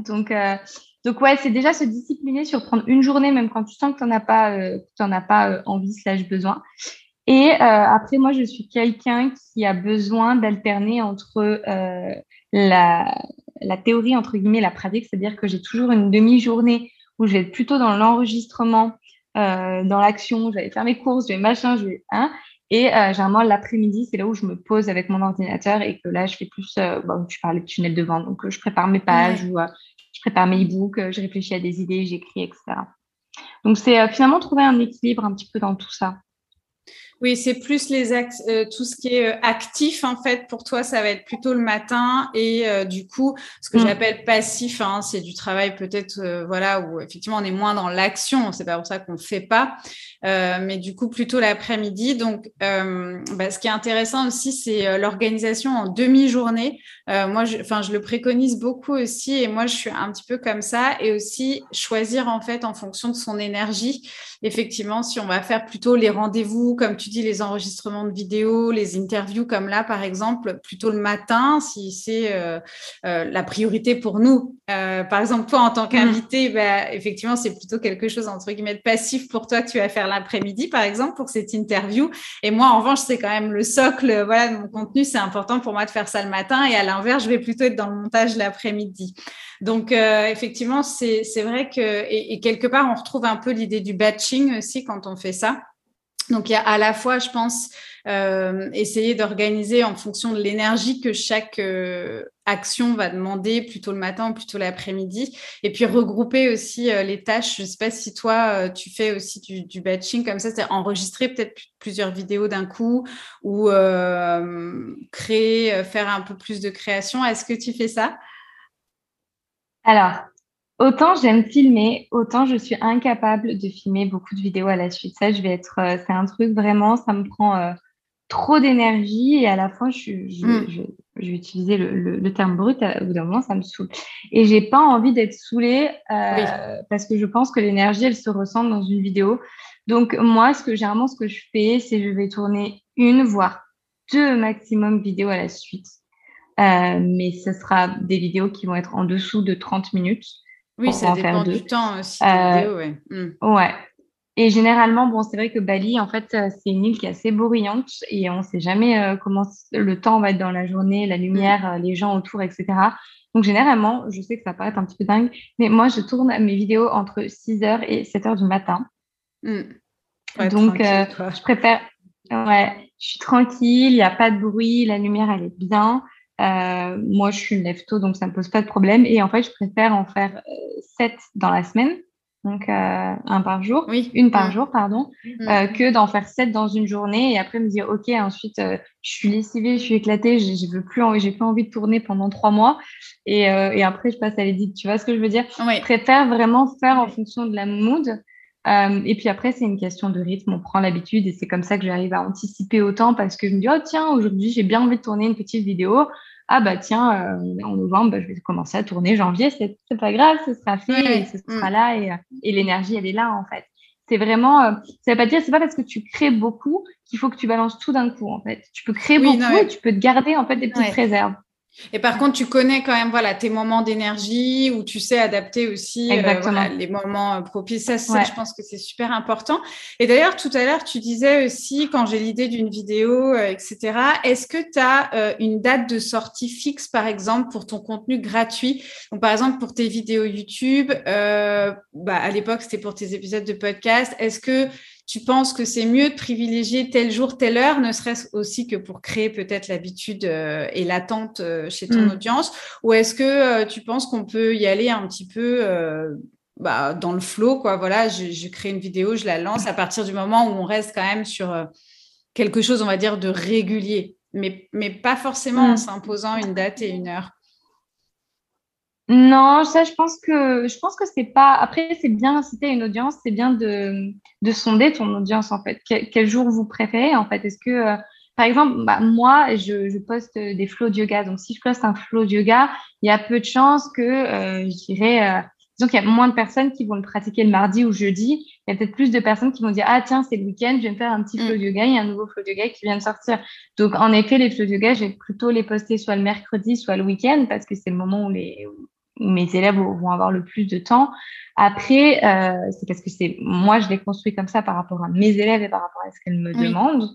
donc, euh, donc ouais, c'est déjà se discipliner sur prendre une journée, même quand tu sens que tu n'en as pas, euh, en as pas envie, slash besoin. Et après, moi, je suis quelqu'un qui a besoin d'alterner entre la, la théorie, entre guillemets, la pratique, c'est-à-dire que j'ai toujours une demi-journée où je vais être plutôt dans l'enregistrement, euh, dans l'action, je vais faire mes courses, je vais machin, je vais. Hein, et euh, généralement, l'après-midi, c'est là où je me pose avec mon ordinateur et que là, je fais plus. Euh, bon, tu parlais de tunnel de vente, donc je prépare mes pages ou je prépare mes e-books, je réfléchis à des idées, j'écris, etc. Donc, c'est finalement trouver un équilibre un petit peu dans tout ça. Oui, c'est plus les euh, tout ce qui est euh, actif en fait. Pour toi, ça va être plutôt le matin et euh, du coup, ce que mm. j'appelle passif, hein, c'est du travail peut-être voilà où effectivement on est moins dans l'action, c'est pas pour ça qu'on ne fait pas, mais du coup plutôt l'après-midi. Donc, bah, ce qui est intéressant aussi, c'est l'organisation en demi-journée. moi, enfin, je, je le préconise beaucoup aussi et moi je suis un petit peu comme ça et aussi choisir en fait en fonction de son énergie. Effectivement, si on va faire plutôt les rendez-vous comme tu dis les enregistrements de vidéos, les interviews comme là, par exemple, plutôt le matin, si c'est euh, euh, la priorité pour nous. Euh, par exemple, toi, en tant qu'invité, mm. bah, effectivement, c'est plutôt quelque chose, entre guillemets, de passif pour toi que tu vas faire l'après-midi, par exemple, pour cette interview. Et moi, en revanche, c'est quand même le socle voilà, de mon contenu. C'est important pour moi de faire ça le matin. Et à l'inverse, je vais plutôt être dans le montage l'après-midi. Donc, effectivement, c'est vrai que, et quelque part, on retrouve un peu l'idée du batching aussi quand on fait ça. Donc, il y a à la fois, je pense, euh, essayer d'organiser en fonction de l'énergie que chaque euh, action va demander, plutôt le matin ou plutôt l'après-midi. Et puis, regrouper aussi euh, les tâches. Je ne sais pas si toi, tu fais aussi du, batching comme ça, c'est enregistrer peut-être plusieurs vidéos d'un coup ou créer, faire un peu plus de création. Est-ce que tu fais ça? Alors, Autant j'aime filmer, autant je suis incapable de filmer beaucoup de vidéos à la suite. Ça, je vais être, euh, c'est un truc vraiment, ça me prend euh, trop d'énergie et à la fin, je, mm. vais utiliser le, terme brut. Au bout d'un moment, ça me saoule. Et j'ai pas envie d'être saoulée euh, parce que je pense que l'énergie, elle se ressent dans une vidéo. Donc moi, ce que généralement, ce que je fais, c'est je vais tourner une voire deux maximum vidéos à la suite. mais ce sera des vidéos qui vont être en dessous de 30 minutes. Oui, ça dépend du temps aussi. Euh, ouais. Hmm. ouais. Et généralement, bon, c'est vrai que Bali, en fait, euh, c'est une île qui est assez bruyante et on ne sait jamais euh, comment le temps va être dans la journée, la lumière, les gens autour, etc. Donc, généralement, je sais que ça paraît un petit peu dingue, mais moi, je tourne mes vidéos entre 6h et 7h du matin. Hmm. Donc, je préfère. Ouais, je suis tranquille, il n'y a pas de bruit, la lumière, elle est bien. Euh, moi, je suis une lève tôt, donc ça ne me pose pas de problème. Et en fait, je préfère en faire euh, sept dans la semaine, donc euh, un par jour, oui. une par mm. jour, pardon, mm. que d'en faire sept dans une journée et après me dire, OK, ensuite, je suis lessivée, je suis éclatée, je veux plus, j'ai pas envie de tourner pendant trois mois. Et, et après, je passe à l'édit. Tu vois ce que je veux dire? Je préfère vraiment faire en fonction de la mood. Et puis après, c'est une question de rythme, on prend l'habitude et c'est comme ça que j'arrive à anticiper autant parce que je me dis, oh tiens, aujourd'hui, j'ai bien envie de tourner une petite vidéo ah bah tiens, euh, en novembre, bah, je vais commencer à tourner, janvier, c'est pas grave, ce sera fait, et ce sera mm. là, et, et l'énergie, elle est là, en fait. C'est vraiment, euh, ça veut pas dire, c'est pas parce que tu crées beaucoup qu'il faut que tu balances tout d'un coup, en fait. Tu peux créer beaucoup et tu peux te garder, en fait, des petites réserves. Et par contre, tu connais quand même voilà, tes moments d'énergie où tu sais adapter aussi euh, les moments euh, propices. Ça, je pense que c'est super important. Et d'ailleurs, tout à l'heure, tu disais aussi, quand j'ai l'idée d'une vidéo, euh, etc., est-ce que tu as une date de sortie fixe, par exemple, pour ton contenu gratuit? Donc, par exemple, pour tes vidéos YouTube, bah, à l'époque, c'était pour tes épisodes de podcast. Est-ce que tu penses que c'est mieux de privilégier tel jour, telle heure, ne serait-ce aussi que pour créer peut-être l'habitude euh, et l'attente euh, chez ton mm. audience? Ou est-ce que euh, tu penses qu'on peut y aller un petit peu bah, dans le flow quoi? Voilà, je, crée une vidéo, je la lance à partir du moment où on reste quand même sur quelque chose, on va dire, de régulier, mais, mais pas forcément en mm. s'imposant une date et une heure. Non, ça, je pense que je pense que c'est pas. Après, c'est bien si tu une audience, c'est bien de, de sonder ton audience en fait. Quel, jour vous préférez en fait? Est-ce que, euh, par exemple, bah, moi, je, je, poste des flots de yoga. Donc, si je poste un flow de yoga, il y a peu de chances que euh, je dirais. Euh, disons qu'il y a moins de personnes qui vont le pratiquer le mardi ou jeudi. Il y a peut-être plus de personnes qui vont dire Ah, tiens, c'est le week-end, je vais me faire un petit flow mm. de yoga. Il y a un nouveau flow de yoga qui vient de sortir. Donc, en effet, les flows de yoga, je vais plutôt les poster soit le mercredi, soit le week-end parce que c'est le moment où les, mes élèves vont avoir le plus de temps. Après, euh, c'est parce que c'est moi, je l'ai construit comme ça par rapport à mes élèves et par rapport à ce qu'elles me demandent.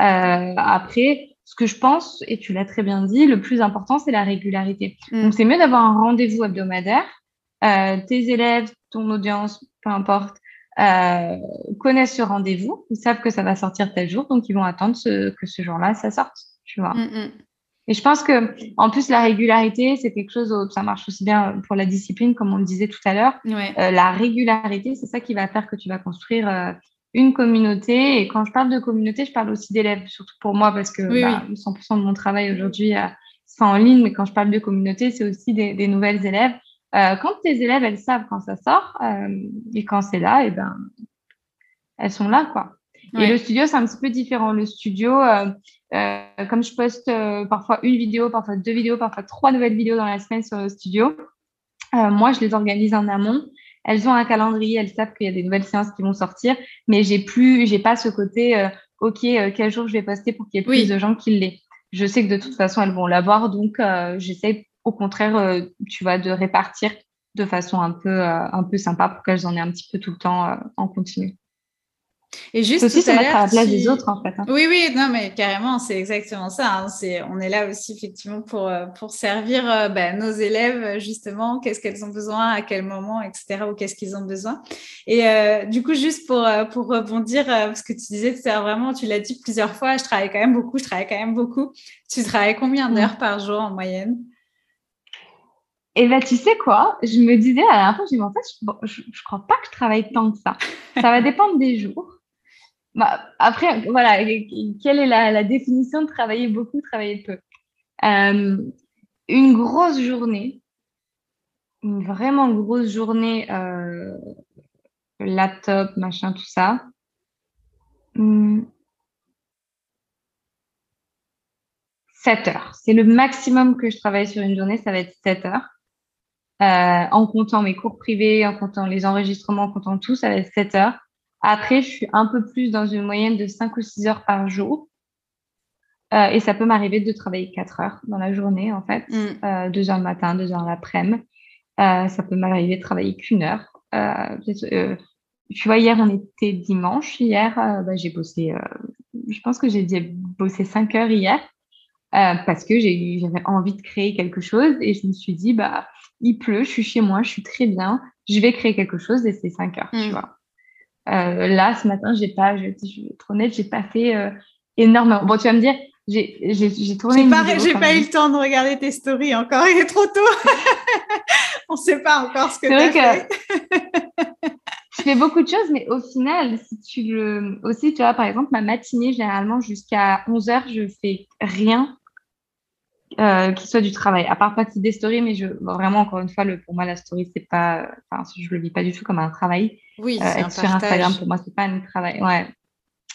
Euh, après, ce que je pense, et tu l'as très bien dit, le plus important, c'est la régularité. Mm. Donc, c'est mieux d'avoir un rendez-vous hebdomadaire. Euh, tes élèves, ton audience, peu importe, euh, connaissent ce rendez-vous. Ils savent que ça va sortir tel jour, donc ils vont attendre ce, que ce jour-là, ça sorte. Tu vois. Mm, mm. Et je pense que, en plus, la régularité, c'est quelque chose, ça marche aussi bien pour la discipline, comme on le disait tout à l'heure. Euh, la régularité, c'est ça qui va faire que tu vas construire euh, une communauté. Et quand je parle de communauté, je parle aussi d'élèves, surtout pour moi, parce que 100% bah, de mon travail aujourd'hui, euh, c'est en ligne. Mais quand je parle de communauté, c'est aussi des, des, nouvelles élèves. quand tes élèves, elles savent quand ça sort, et quand c'est là, et ben, elles sont là, quoi. Et le studio, c'est un petit peu différent. Le studio, euh, euh, comme je poste euh, parfois une vidéo, parfois deux vidéos, parfois trois nouvelles vidéos dans la semaine sur le studio, moi, je les organise en amont. Elles ont un calendrier, elles savent qu'il y a des nouvelles séances qui vont sortir, mais j'ai plus, j'ai pas ce côté, OK, quel jour je vais poster pour qu'il y ait plus de gens qui l'aient. Je sais que de toute façon, elles vont l'avoir, donc j'essaie au contraire, tu vois, de répartir de façon un peu, un peu sympa pour qu'elles en aient un petit peu tout le temps en continu. Et juste aussi se mettre à la place des autres, en fait. Hein. Oui, oui, non, mais carrément, c'est exactement ça. Hein. C'est, on est là aussi, effectivement, pour, euh, pour servir euh, bah, nos élèves, justement, qu'est-ce qu'elles ont besoin, à quel moment, etc., ou qu'est-ce qu'ils ont besoin. Et euh, du coup, juste pour, pour rebondir, parce que tu disais vraiment, tu l'as dit plusieurs fois, je travaille quand même beaucoup, je travaille quand même beaucoup. Tu travailles combien d'heures mm. par jour en moyenne? Et bien, tu sais quoi? Je me disais à la dernière fois, je en fait, je, je, crois pas que je travaille tant que ça. Ça va dépendre des jours. Bah, après, voilà, quelle est la, définition de travailler beaucoup, travailler peu? Euh, Une grosse journée, une vraiment grosse journée, euh, laptop, machin, tout ça. 7 hmm. heures. C'est le maximum que je travaille sur une journée, ça va être 7 heures. Euh, en comptant mes cours privés, en comptant les enregistrements, en comptant tout, ça va être 7 heures. Après, je suis un peu plus dans une moyenne de 5 ou 6 heures par jour. Euh, et ça peut m'arriver de travailler 4 heures dans la journée, en fait. 2 mm. euh, heures le matin, 2 heures l'après-midi. ça peut m'arriver de travailler qu'une heure. tu vois, hier, on était dimanche. Hier, bah, j'ai bossé, je pense que j'ai bossé 5 heures hier. parce que j'avais envie de créer quelque chose et je me suis dit, bah, il pleut, je suis chez moi, je suis très bien, je vais créer quelque chose et c'est 5 heures, tu mm. vois. Euh, là, ce matin, j'ai pas, je, vais être honnête, j'ai pas fait euh, énormément. Bon, tu vas me dire, j'ai tourné. J'ai pas, pas eu le temps de regarder tes stories encore, il est trop tôt. On sait pas encore ce que tu as fait. je fais beaucoup de choses, mais au final, si tu le. Aussi, tu vois, par exemple, ma matinée, généralement, jusqu'à 11h, je fais rien euh, qui soit du travail. À part passer des stories, mais je, vraiment, encore une fois, le, pour moi, la story, c'est pas, enfin, je le vis pas du tout comme un travail. Oui, euh, un sur Instagram, pour moi, c'est pas un travail. Ouais.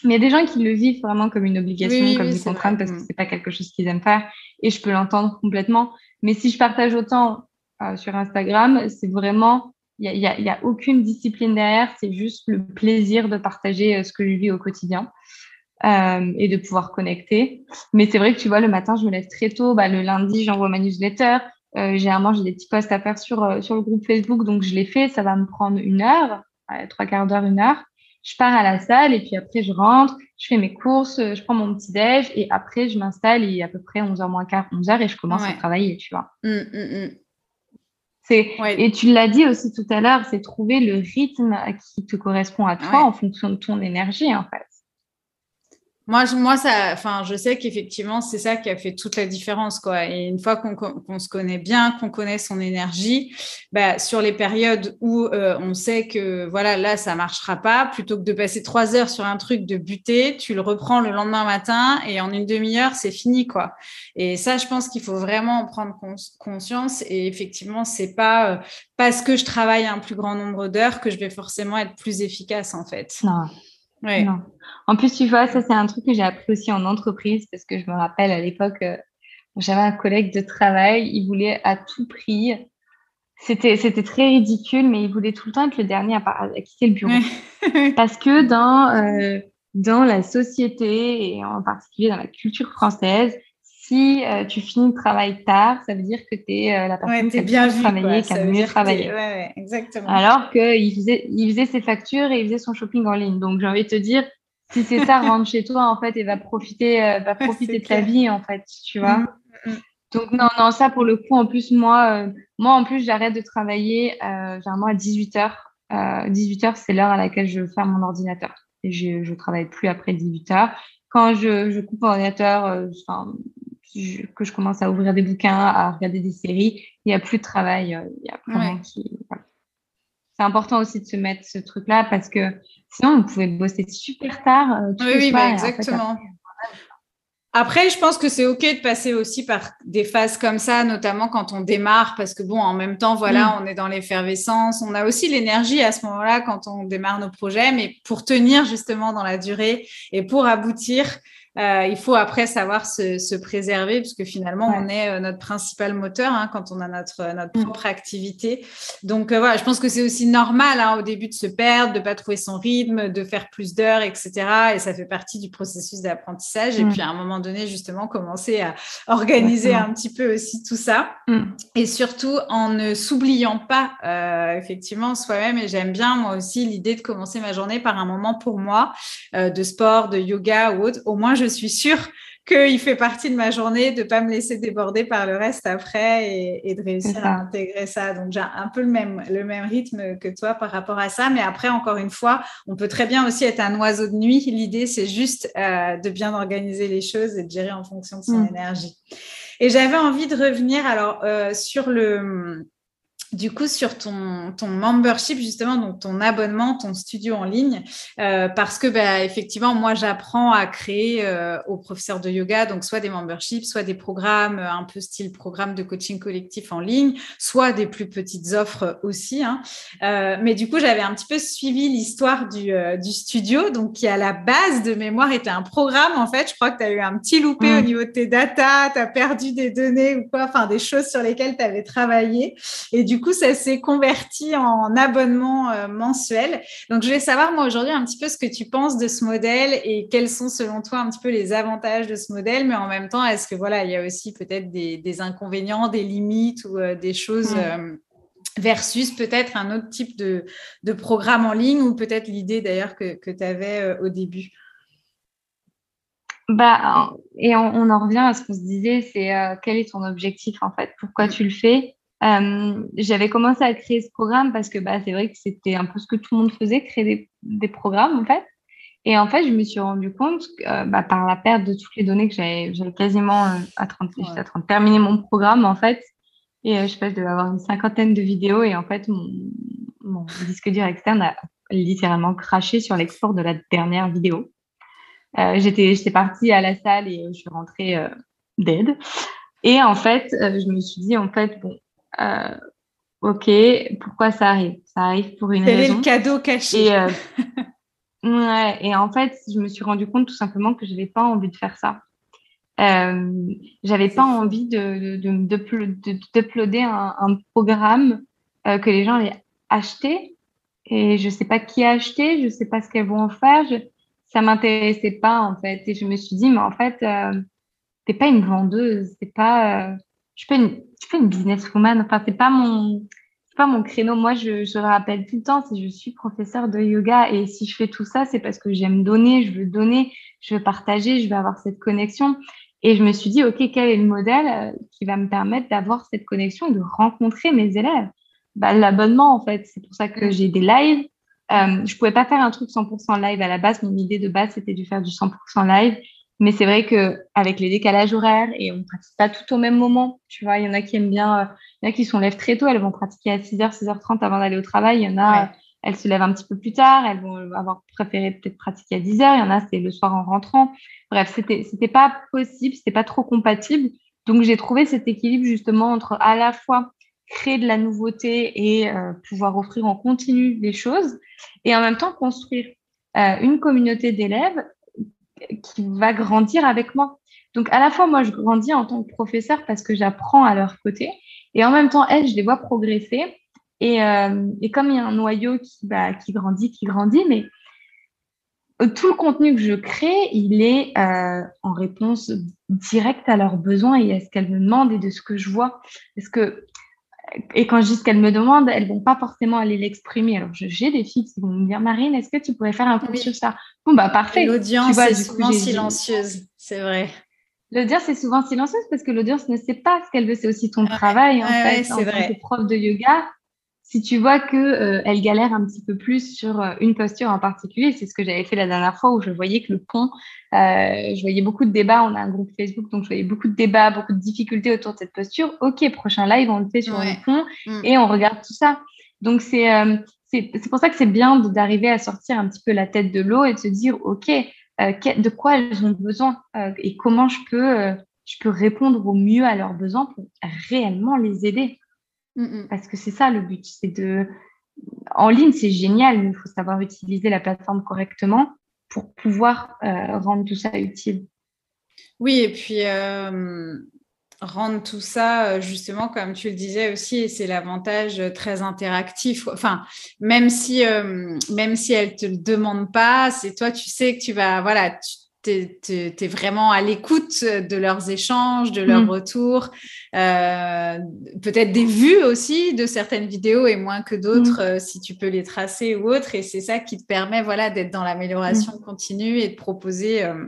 Mais il y a des gens qui le vivent vraiment comme une obligation, comme une contrainte, parce que mm. c'est pas quelque chose qu'ils aiment faire. Et je peux l'entendre complètement. Mais si je partage autant euh, sur Instagram, c'est vraiment, il y a, y a, aucune discipline derrière. C'est juste le plaisir de partager euh, ce que je vis au quotidien. Euh, et de pouvoir connecter. Mais c'est vrai que tu vois, le matin, je me lève très tôt. Bah, le lundi, j'envoie ma newsletter. Euh, généralement, j'ai des petits posts à faire sur, euh, sur le groupe Facebook, donc je les fais. Ça va me prendre une heure, trois quarts d'heure, une heure. Je pars à la salle et puis après, je rentre, je fais mes courses, je prends mon petit déj et après, je m'installe et à peu près 11h moins quart, 11h et je commence à travailler, tu vois. Mmh, mmh, mmh. Et tu l'as dit aussi tout à l'heure, c'est trouver le rythme qui te correspond à toi en fonction de ton énergie, en fait. Moi, je, moi, ça, enfin, je sais qu'effectivement, c'est ça qui a fait toute la différence, quoi. Et une fois qu'on se connaît bien, qu'on connaît son énergie, bah, sur les périodes où euh, on sait que, voilà, là, ça marchera pas, plutôt que de passer trois heures sur un truc de buter, tu le reprends le lendemain matin et en une demi-heure, c'est fini, quoi. Et ça, je pense qu'il faut vraiment en prendre conscience. Et effectivement, c'est pas euh, parce que je travaille un plus grand nombre d'heures que je vais forcément être plus efficace, en fait. Non. Non. En plus, tu vois, ça, c'est un truc que j'ai appris aussi en entreprise parce que je me rappelle à l'époque, euh, j'avais un collègue de travail, il voulait à tout prix. C'était, c'était très ridicule, mais il voulait tout le temps être le dernier à, quitter le bureau. parce que dans, euh, dans la société et en particulier dans la culture française, si euh, tu finis le travail tard, ça veut dire que tu es euh, la personne qui a bien travaillé, qui a mieux travaillé. Ouais, exactement. Alors qu'il faisait, il faisait ses factures et il faisait son shopping en ligne. Donc, j'ai envie de te dire, si c'est ça, rentre chez toi, en fait, et va profiter, euh, va profiter de ta vie, en fait, tu vois. Mm, mm, mm. Donc, non, non, ça, pour le coup, en plus, moi, moi en plus, j'arrête de travailler, généralement à 18h. 18h, c'est l'heure à laquelle je ferme mon ordinateur. Et je ne travaille plus après 18h. Quand je, je coupe que je commence à ouvrir des bouquins, à regarder des séries, il n'y a plus de travail. Euh, il y a qui... C'est important aussi de se mettre ce truc-là parce que sinon, vous pouvez bosser super tard. Euh, oui, oui bah, exactement. après, je pense que c'est OK de passer aussi par des phases comme ça, notamment quand on démarre, parce que bon, en même temps, voilà, mm. on est dans l'effervescence. On a aussi l'énergie à ce moment-là quand on démarre nos projets, mais pour tenir justement dans la durée et pour aboutir, Euh, il faut après savoir se, préserver, puisque finalement, on est euh, notre principal moteur hein, quand on a notre, notre mm. propre activité. Donc voilà, je pense que c'est aussi normal hein, au début de se perdre, de ne pas trouver son rythme, de faire plus d'heures, etc. Et ça fait partie du processus d'apprentissage. Et mm. puis à un moment donné, justement, commencer à organiser un petit peu aussi tout ça. Mm. Et surtout en ne s'oubliant pas, effectivement, soi-même. Et j'aime bien, moi aussi, l'idée de commencer ma journée par un moment pour moi, de sport, de yoga ou autre. Au moins, je suis sûre qu'il fait partie de ma journée, de ne pas me laisser déborder par le reste après et, de réussir à intégrer ça. Donc, j'ai un peu le même, le même rythme que toi par rapport à ça. Mais après, encore une fois, on peut très bien aussi être un oiseau de nuit. L'idée, c'est juste euh, de bien organiser les choses et de gérer en fonction de son mm. énergie. Et j'avais envie de revenir alors euh, sur le du coup, sur ton, ton membership, justement, donc ton abonnement, ton studio en ligne, euh, parce que, bah, effectivement, moi, j'apprends à créer euh, aux professeurs de yoga, donc soit des memberships, soit des programmes euh, un peu style programme de coaching collectif en ligne, soit des plus petites offres aussi. Hein. mais du coup, j'avais un petit peu suivi l'histoire du, du, studio, donc qui à la base de mémoire était un programme. En fait, je crois que tu as eu un petit loupé au mmh. niveau de tes datas, tu as perdu des données ou quoi, enfin des choses sur lesquelles tu avais travaillé. Et du coup, ça s'est converti en abonnement euh, mensuel. Donc, je voulais savoir, moi, aujourd'hui, un petit peu ce que tu penses de ce modèle et quels sont, selon toi, un petit peu les avantages de ce modèle. Mais en même temps, est-ce que, voilà, il y a aussi peut-être des, inconvénients, des limites ou euh, des choses. Euh, versus peut-être un autre type de, programme en ligne ou peut-être l'idée d'ailleurs que, tu avais au début? Bah, et on, en revient à ce qu'on se disait, c'est quel est ton objectif en fait? Pourquoi mm. tu le fais? Euh, j'avais commencé à créer ce programme parce que bah, c'est vrai que c'était un peu ce que tout le monde faisait, créer des, des programmes en fait. Et en fait, je me suis rendu compte que, euh, bah, par la perte de toutes les données que j'avais quasiment euh, à 30, à 30 terminé mon programme en fait. Et je sais pas, je devais avoir une cinquantaine de vidéos et en fait, mon, mon disque dur externe a littéralement craché sur l'export de la dernière vidéo. j'étais, j'étais partie à la salle et je suis rentrée dead. Et en fait, je me suis dit, en fait, bon, euh, ok, pourquoi ça arrive? Ça arrive pour une raison. Quel est le cadeau caché? Et, euh, ouais, et en fait, je me suis rendu compte tout simplement que je n'avais pas envie de faire ça. Euh, j'avais pas envie de, d'uploader un, un, programme euh, que les gens allaient acheter. Et je sais pas qui a acheté, je sais pas ce qu'elles vont en faire, je, ça m'intéressait pas en fait. Et je me suis dit mais en fait euh, t'es pas une vendeuse, c'est pas je fais une, je une businesswoman. Enfin, c'est pas mon, pas mon créneau. Moi, je, le rappelle tout le temps, si je suis professeur de yoga et si je fais tout ça, c'est parce que j'aime donner, je veux donner, je veux partager, je veux avoir cette connexion. Et je me suis dit, OK, quel est le modèle euh, qui va me permettre d'avoir cette connexion, de rencontrer mes élèves? Bah, l'abonnement, en fait. C'est pour ça que j'ai des lives. Euh, je pouvais pas faire un truc 100% live à la base. Mon idée de base, c'était de faire du 100% live. Mais c'est vrai que avec les décalages horaires et on ne pratique pas tout au même moment, tu vois, il y en a qui aiment bien, euh, il y en a qui sont lèvent très tôt, elles vont pratiquer à 6h, 6h30 avant d'aller au travail. Il y en a, elles se lèvent un petit peu plus tard, elles vont avoir préféré peut-être pratiquer à 10h. Il y en a, c'est le soir en rentrant. Bref, c'était, c'était pas possible, c'était pas trop compatible. Donc, j'ai trouvé cet équilibre justement entre à la fois créer de la nouveauté et euh, pouvoir offrir en continu des choses et en même temps construire euh, une communauté d'élèves qui va grandir avec moi. Donc, à la fois, moi, je grandis en tant que professeur parce que j'apprends à leur côté. Et en même temps, elles, je les vois progresser. Et, euh, et comme il y a un noyau qui, bah, qui grandit, qui grandit, mais tout le contenu que je crée, il est euh, en réponse directe à leurs besoins et à ce qu'elles me demandent et de ce que je vois. Parce que et quand je dis ce qu'elles me demandent, elles vont pas forcément aller l'exprimer. Alors, j'ai des filles qui vont me dire, Marine, est-ce que tu pourrais faire un cours sur ça? Bon, bah, parfait. L'audience est souvent silencieuse, c'est vrai. L'audience est souvent silencieuse parce que l'audience ne sait pas ce qu'elle veut. C'est aussi ton travail, en fait, en tant que prof de yoga si tu vois que euh, elle galère un petit peu plus sur euh, une posture en particulier, c'est ce que j'avais fait la dernière fois où je voyais que le pont, je voyais beaucoup de débats. On a un groupe Facebook, donc je voyais beaucoup de débats, beaucoup de difficultés autour de cette posture. Ok, prochain live, on le fait sur le pont mm. et on regarde tout ça. Donc c'est c'est pour ça que c'est bien d'arriver à sortir un petit peu la tête de l'eau et de se dire ok, de quoi elles ont besoin et comment je peux je peux répondre au mieux à leurs besoins pour réellement les aider. Mm, mm. Parce que c'est ça le but, c'est de... En ligne, c'est génial, mais il faut savoir utiliser la plateforme correctement pour pouvoir euh, rendre tout ça utile. Oui, et puis rendre tout ça, justement, comme tu le disais aussi, c'est l'avantage très interactif. Enfin, même si, même si elle ne te le demande pas, c'est toi, tu sais que tu vas, voilà, tu es, vraiment à l'écoute de leurs échanges, de leurs mm. retours, euh, peut-être des vues aussi de certaines vidéos et moins que d'autres mm. euh, si tu peux les tracer ou autres. Et c'est ça qui te permet voilà, d'être dans l'amélioration mm. continue et de proposer euh,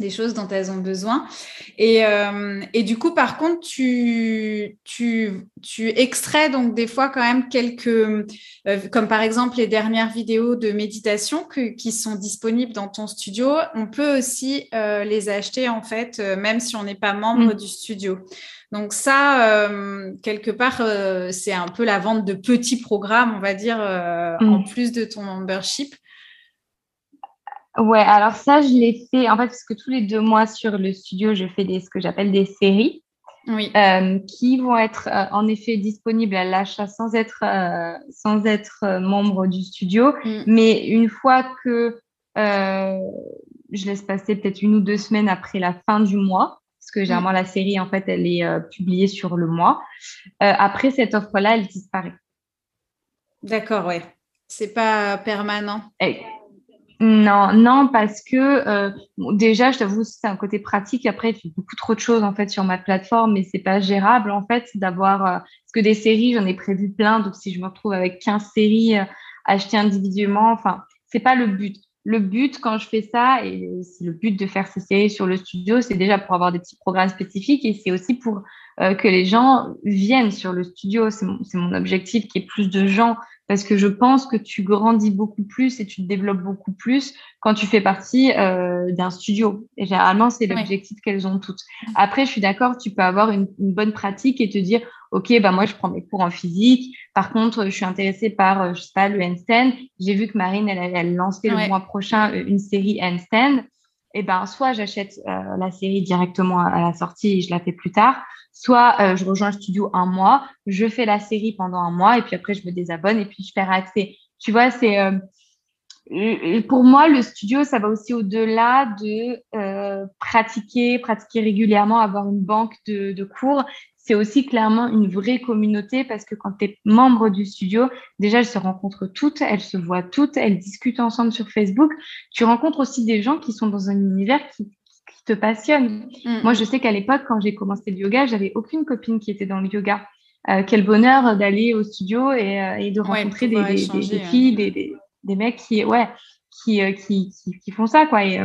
des choses dont elles ont besoin. Et, euh, et du coup, par contre, tu, tu, tu, extrais donc des fois quand même quelques, euh, comme par exemple les dernières vidéos de méditation qui sont disponibles dans ton studio. On peut aussi euh, les acheter en fait, même si on n'est pas membre mm. du studio. Donc ça, quelque part, c'est un peu la vente de petits programmes, on va dire, mm. en plus de ton membership. Ouais, alors ça, je l'ai fait, en fait, parce que tous les deux mois sur le studio, je fais des, ce que j'appelle des séries. Oui. Euh, qui vont être euh, en effet disponibles à l'achat sans être, euh, sans être membre du studio. Mm. Mais une fois que je laisse passer peut-être une ou deux semaines après la fin du mois, parce que généralement mm. la série, en fait, elle est publiée sur le mois. après cette offre-là, elle disparaît. D'accord, ouais. C'est pas permanent. Non, non, parce que euh, déjà, je t'avoue, c'est un côté pratique. Après, il fait beaucoup trop de choses en fait sur ma plateforme, mais c'est pas gérable en fait d'avoir. Euh, parce que des séries, j'en ai prévu plein. Donc, si je me retrouve avec 15 séries euh, achetées individuellement, enfin, c'est pas le but. Le but, quand je fais ça, et c'est le but de faire ces séries sur le studio, c'est déjà pour avoir des petits programmes spécifiques et c'est aussi pour que les gens viennent sur le studio. C'est mon, mon objectif, qu'il y ait plus de gens parce que je pense que tu grandis beaucoup plus et tu te développes beaucoup plus quand tu fais partie euh, d'un studio. Et généralement, c'est l'objectif qu'elles ont toutes. Après, je suis d'accord, tu peux avoir une, bonne pratique et te dire, OK, bah moi, je prends mes cours en physique. Par contre, je suis intéressée par, euh, je sais pas, le handstand. J'ai vu que Marine, elle, elle, lancé le mois prochain euh, une série handstand. Eh ben, soit j'achète la série directement à la sortie et je la fais plus tard, Soit euh, je rejoins le studio un mois, je fais la série pendant un mois et puis après je me désabonne et puis je perds accès. Tu vois, c'est euh, pour moi le studio, ça va aussi au-delà de euh, pratiquer, pratiquer régulièrement, avoir une banque de cours. C'est aussi clairement une vraie communauté parce que quand tu es membre du studio, déjà elles se rencontrent toutes, elles se voient toutes, elles discutent ensemble sur Facebook. Tu rencontres aussi des gens qui sont dans un univers qui, te passionne. Mm. Moi, je sais qu'à l'époque, quand j'ai commencé le yoga, j'avais aucune copine qui était dans le yoga. Euh, quel bonheur d'aller au studio et, euh, de rencontrer des, filles, des, des, mecs qui, ouais, qui, euh, qui, qui, font ça. Quoi. Et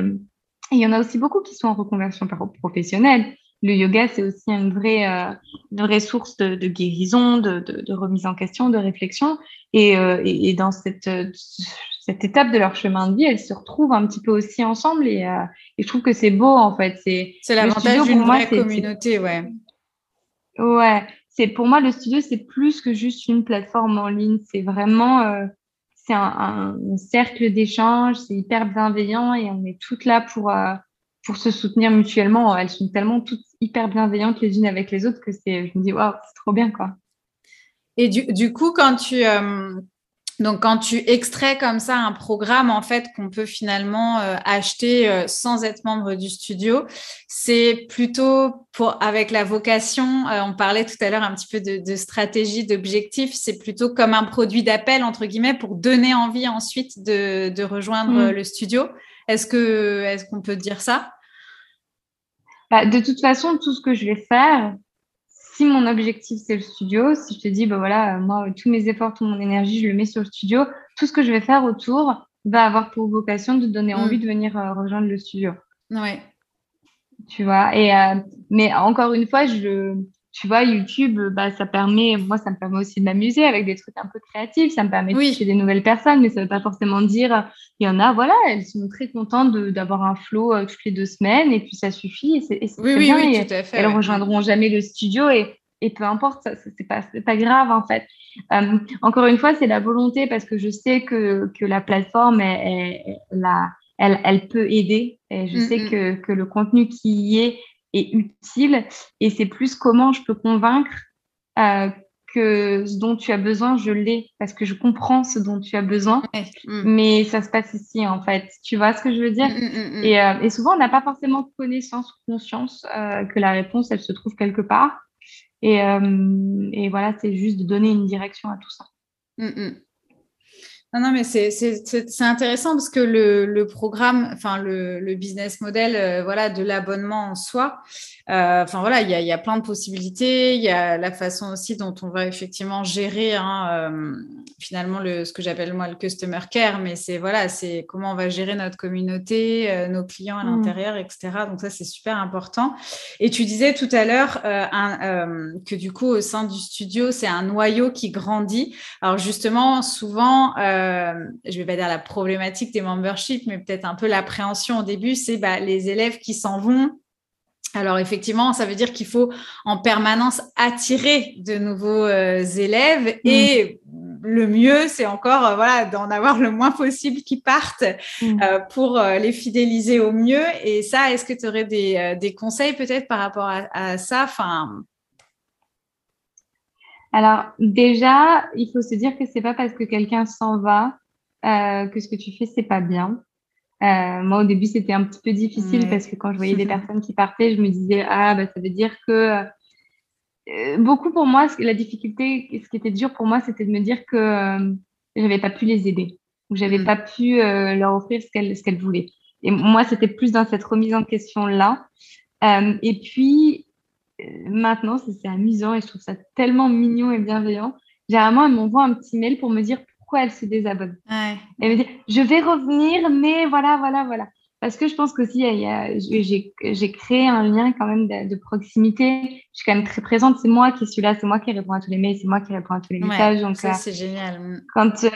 il y en a aussi beaucoup qui sont en reconversion professionnelle. Le yoga, c'est aussi une vraie, une vraie source de, guérison, de, de, remise en question, de réflexion. Et, et, et dans cette, cette étape de leur chemin de vie, elles se retrouvent un petit peu aussi ensemble et, euh, je trouve que c'est beau en fait. C'est l'avantage d'une vraie communauté, ouais. Ouais, c'est pour moi le studio c'est plus que juste une plateforme en ligne, c'est vraiment euh, c'est un, cercle d'échange, c'est hyper bienveillant et on est toutes là pour euh, pour se soutenir mutuellement. Elles sont tellement toutes hyper bienveillantes les unes avec les autres que c'est je me dis waouh c'est trop bien quoi. Et du, du coup quand tu donc, quand tu extrais comme ça un programme, en fait, qu'on peut finalement euh, acheter euh, sans être membre du studio, c'est plutôt pour, avec la vocation, euh, on parlait tout à l'heure un petit peu de, stratégie, d'objectif, c'est plutôt comme un produit d'appel, entre guillemets, pour donner envie ensuite de, rejoindre mmh. le studio. Est-ce que, est-ce qu'on peut dire ça? Bah, de toute façon, tout ce que je vais faire, si mon objectif c'est le studio, si je te dis, bah voilà, moi, tous mes efforts, toute mon énergie, je le mets sur le studio, tout ce que je vais faire autour va avoir pour vocation de donner mm. envie de venir euh, rejoindre le studio. Ouais. Tu vois, et, euh, mais encore une fois, je, tu vois, YouTube, bah, ça permet, moi, ça me permet aussi de m'amuser avec des trucs un peu créatifs, ça me permet de toucher des nouvelles personnes, mais ça ne veut pas forcément dire, il y en a, voilà, elles sont très contentes d'avoir un flow euh, toutes les deux semaines, et puis ça suffit, et oui, oui, bien, oui, tout à fait, elles rejoindront jamais le studio, et, et peu importe, ça, c'est pas, pas grave, en fait. Euh, encore une fois, c'est la volonté, parce que je sais que, que la plateforme, est, la, elle, elle peut aider, et je mm, sais mm. que, que le contenu qui y est est utile et c'est plus comment je peux convaincre euh, que ce dont tu as besoin, je l'ai parce que je comprends ce dont tu as besoin. Mm. Mais ça se passe ici, en fait. Tu vois ce que je veux dire? Mm, mm, et, euh, et, souvent, on n'a pas forcément connaissance ou conscience euh, que la réponse, elle se trouve quelque part. Et, et voilà, c'est juste de donner une direction à tout ça. Non, non, mais c'est intéressant parce que le, le programme, enfin le, le, business model, voilà, de l'abonnement en soi, euh, enfin voilà, il y a, y a, plein de possibilités. Il y a la façon aussi dont on va effectivement gérer hein, euh, finalement le, ce que j'appelle moi le customer care, mais c'est voilà, c'est comment on va gérer notre communauté, euh, nos clients à mmh. l'intérieur, etc. Donc ça c'est super important. Et tu disais tout à l'heure que du coup au sein du studio c'est un noyau qui grandit. Alors justement souvent, je vais pas dire la problématique des memberships, mais peut-être un peu l'appréhension au début, c'est bah, les élèves qui s'en vont alors effectivement, ça veut dire qu'il faut en permanence attirer de nouveaux euh, élèves mm. et le mieux, c'est encore euh, voilà d'en avoir le moins possible qui partent mm. euh, pour les fidéliser au mieux. Et ça, est-ce que tu aurais des, conseils peut-être par rapport à, ça? Enfin... Alors déjà, il faut se dire que c'est pas parce que quelqu'un s'en va que ce que tu fais c'est pas bien. Euh, moi, au début, c'était un petit peu difficile parce que quand je voyais des personnes qui partaient, je me disais, ah, bah, ça veut dire que euh, beaucoup pour moi, la difficulté, ce qui était dur pour moi, c'était de me dire que euh, j'avais pas pu les aider ou j'avais mm. pas pu euh, leur offrir ce qu'elles ce qu'elles voulaient. Et moi, c'était plus dans cette remise en question là. et puis maintenant, c'est amusant et je trouve ça tellement mignon et bienveillant. Généralement, elles m'envoient un petit mail pour me dire pourquoi elle se désabonne. Ouais. Elle me dit, je vais revenir, mais voilà, voilà, voilà. Parce que je pense qu'aussi, j'ai créé un lien quand même de, proximité. Je suis quand même très présente. C'est moi qui suis là, c'est moi qui réponds à tous les mails, c'est moi qui réponds à tous les messages. Donc, ça, euh, c'est génial. Quand, euh,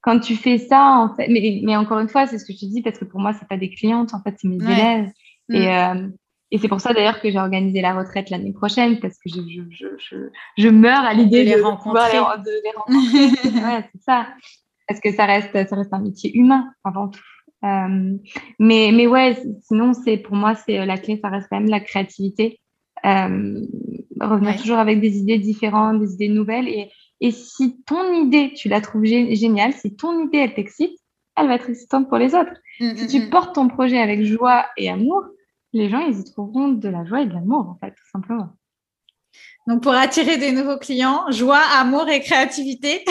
quand tu fais ça, en fait, mais, mais encore une fois, c'est ce que je te dis, parce que pour moi, c'est pas des clientes, en fait, c'est mes élèves. Et, mm. euh, et c'est pour ça d'ailleurs que j'ai organisé la retraite l'année prochaine parce que je, je, je, je meurs à l'idée de, les rencontrer. De les rencontrer. ouais, c'est ça. Parce que ça reste, ça reste un métier humain avant tout. Euh, mais, mais ouais, sinon, c'est pour moi, c'est la clé, ça reste quand même la créativité. Euh, revenir toujours avec des idées différentes, des idées nouvelles. Et, et si ton idée, tu la trouves géniale, si ton idée, elle t'excite, elle va être excitante pour les autres. Mm, si mm, tu mm. portes ton projet avec joie et amour, les gens, ils y trouveront de la joie et de l'amour, en fait, tout simplement. Donc, pour attirer des nouveaux clients, joie, amour et créativité.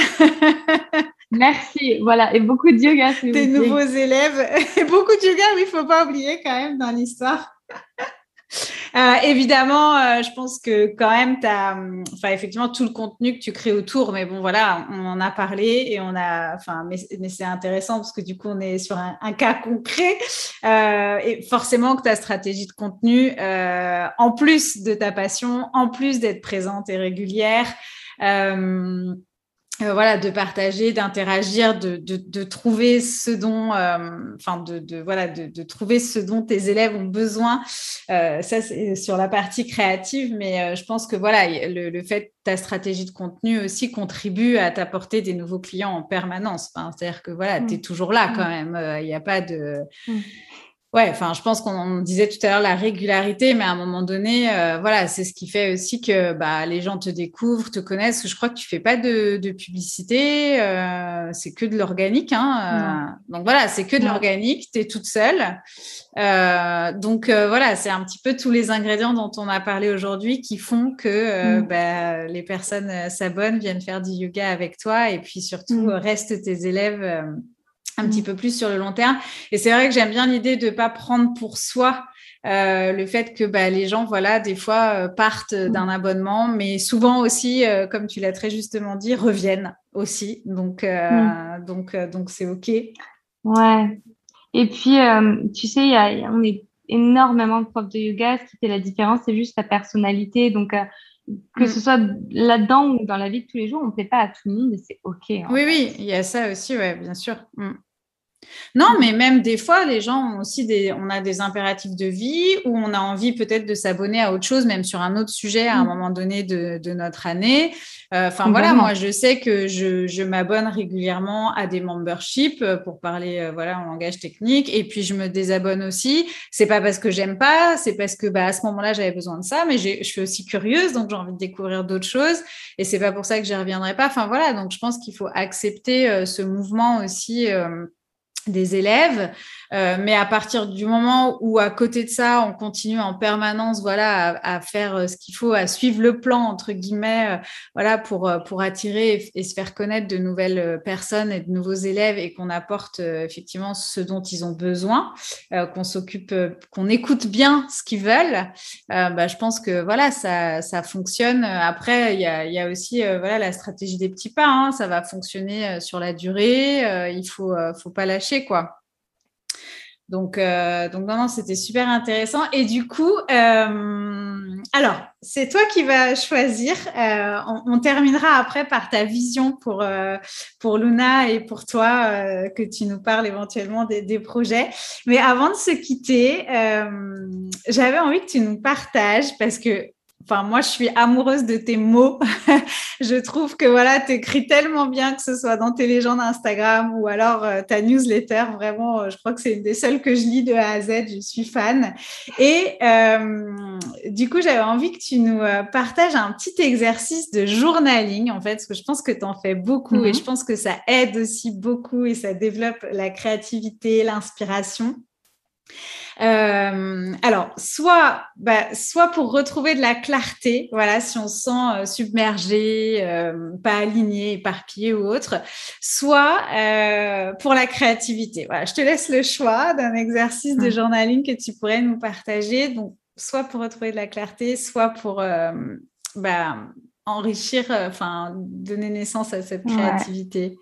Merci. Voilà. Et beaucoup de yoga. Des nouveaux élèves. Et beaucoup de yoga, mais il ne faut pas oublier quand même dans l'histoire. Euh, évidemment, euh, je pense que quand même, tu as, enfin, effectivement, tout le contenu que tu crées autour, mais bon, voilà, on en a parlé et on a, enfin, mais, mais c'est intéressant parce que du coup, on est sur un, cas concret. Euh, et forcément que ta stratégie de contenu, en plus de ta passion, en plus d'être présente et régulière, euh, voilà, de partager, d'interagir, de, de, trouver ce dont, euh, enfin, de, voilà, de, trouver ce dont tes élèves ont besoin. Euh, ça, c'est sur la partie créative, mais je pense que voilà, le, fait que ta stratégie de contenu aussi contribue à t'apporter des nouveaux clients en permanence. C'est-à-dire que voilà, tu es mmh. toujours là quand mmh. même. Il n'y a pas de. Mmh. Ouais, enfin, je pense qu'on disait tout à l'heure la régularité, mais à un moment donné, euh, voilà, c'est ce qui fait aussi que bah, les gens te découvrent, te connaissent. Je crois que tu fais pas de, publicité, euh, c'est que de l'organique. Hein, euh. donc voilà, c'est que de l'organique, tu es toute seule. donc voilà, c'est un petit peu tous les ingrédients dont on a parlé aujourd'hui qui font que mm. bah, les personnes s'abonnent, viennent faire du yoga avec toi et puis surtout mm. restent tes élèves un petit mm. peu plus sur le long terme. Et c'est vrai que j'aime bien l'idée de ne pas prendre pour soi euh, le fait que bah, les gens, voilà, des fois euh, partent mm. d'un abonnement, mais souvent aussi, euh, comme tu l'as très justement dit, reviennent aussi. Donc, mm. donc, donc c'est ok. Ouais. Et puis, tu sais, y a, on est énormément de profs de yoga. Ce qui fait la différence, c'est juste ta personnalité. Donc, que ce soit là-dedans ou dans la vie de tous les jours, on ne plaît pas à tout le monde et c'est OK. Oui, oui, il y a ça aussi, ouais, bien sûr. Non, mais même des fois, les gens ont aussi des, on a des impératifs de vie où on a envie peut-être de s'abonner à autre chose, même sur un autre sujet à un mm. moment donné de, notre année. Euh, enfin voilà, moi je sais que je, m'abonne régulièrement à des memberships euh, pour parler euh, voilà en langage technique, et puis je me désabonne aussi. C'est pas parce que j'aime pas, c'est parce que bah, à ce moment-là j'avais besoin de ça, mais je suis aussi curieuse, donc j'ai envie de découvrir d'autres choses, et c'est pas pour ça que j'y reviendrai pas. Enfin voilà, donc je pense qu'il faut accepter ce mouvement aussi des élèves, euh, mais à partir du moment où à côté de ça, on continue en permanence, voilà, à, faire euh, ce qu'il faut, à suivre le plan entre guillemets, euh, voilà, pour pour attirer et, se faire connaître de nouvelles personnes et de nouveaux élèves et qu'on apporte effectivement ce dont ils ont besoin, qu'on s'occupe, qu'on écoute bien ce qu'ils veulent. Bah, je pense que voilà, ça ça fonctionne. Après, il y a, y a aussi voilà la stratégie des petits pas. Hein, ça va fonctionner sur la durée. il faut faut pas lâcher quoi. Donc, euh, donc non, c'était super intéressant. Et du coup, euh, alors, c'est toi qui vas choisir. Euh, on, terminera après par ta vision pour, Luna et pour toi, que tu nous parles éventuellement des, des projets. Mais avant de se quitter, j'avais envie que tu nous partages, parce que Enfin, moi, je suis amoureuse de tes mots. je trouve que voilà, tu écris tellement bien, que ce soit dans tes légendes Instagram ou alors euh, ta newsletter. Vraiment, euh, je crois que c'est une des seules que je lis de A à Z. Je suis fan. Et euh, du coup, j'avais envie que tu nous partages un petit exercice de journaling, en fait, parce que je pense que tu en fais beaucoup et mhm. je pense que ça aide aussi beaucoup et ça développe la créativité, l'inspiration. Euh, alors, soit, bah, soit pour retrouver de la clarté, voilà, si on se sent euh, submergé, euh, pas aligné, éparpillé ou autre, soit pour la créativité. Voilà, je te laisse le choix d'un exercice de mmh. journaling que tu pourrais nous partager. Donc, soit pour retrouver de la clarté, soit pour bah, enrichir, enfin, donner naissance à cette créativité.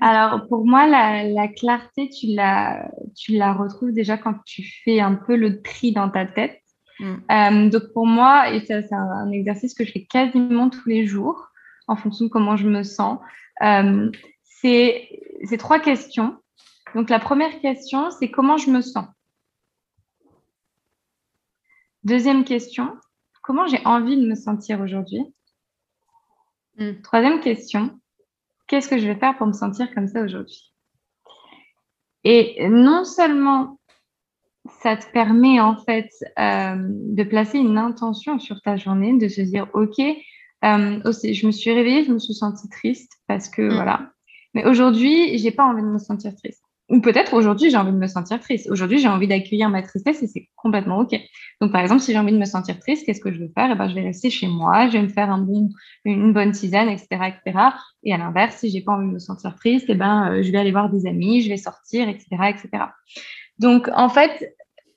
Alors, pour moi, la, clarté, tu la, tu la retrouves déjà quand tu fais un peu le tri dans ta tête. Mm. Euh, donc, pour moi, et ça, c'est un, exercice que je fais quasiment tous les jours en fonction de comment je me sens. Euh, c'est, c'est trois questions. Donc, la première question, c'est comment je me sens? Deuxième question, comment j'ai envie de me sentir aujourd'hui? Mm. Troisième question, qu'est-ce que je vais faire pour me sentir comme ça aujourd'hui? Et non seulement ça te permet en fait euh, de placer une intention sur ta journée, de se dire ok, euh, aussi, je me suis réveillée, je me suis sentie triste parce que mm. voilà. Mais aujourd'hui, j'ai pas envie de me sentir triste. Ou peut-être aujourd'hui, j'ai envie de me sentir triste. Aujourd'hui, j'ai envie d'accueillir ma tristesse et c'est complètement OK. Donc, par exemple, si j'ai envie de me sentir triste, qu'est-ce que je vais faire? Eh ben, Je vais rester chez moi, je vais me faire une bonne tisane, etc. etc. Et à l'inverse, si j'ai pas envie de me sentir triste, eh ben, euh, je vais aller voir des amis, je vais sortir, etc. etc. Donc, en fait,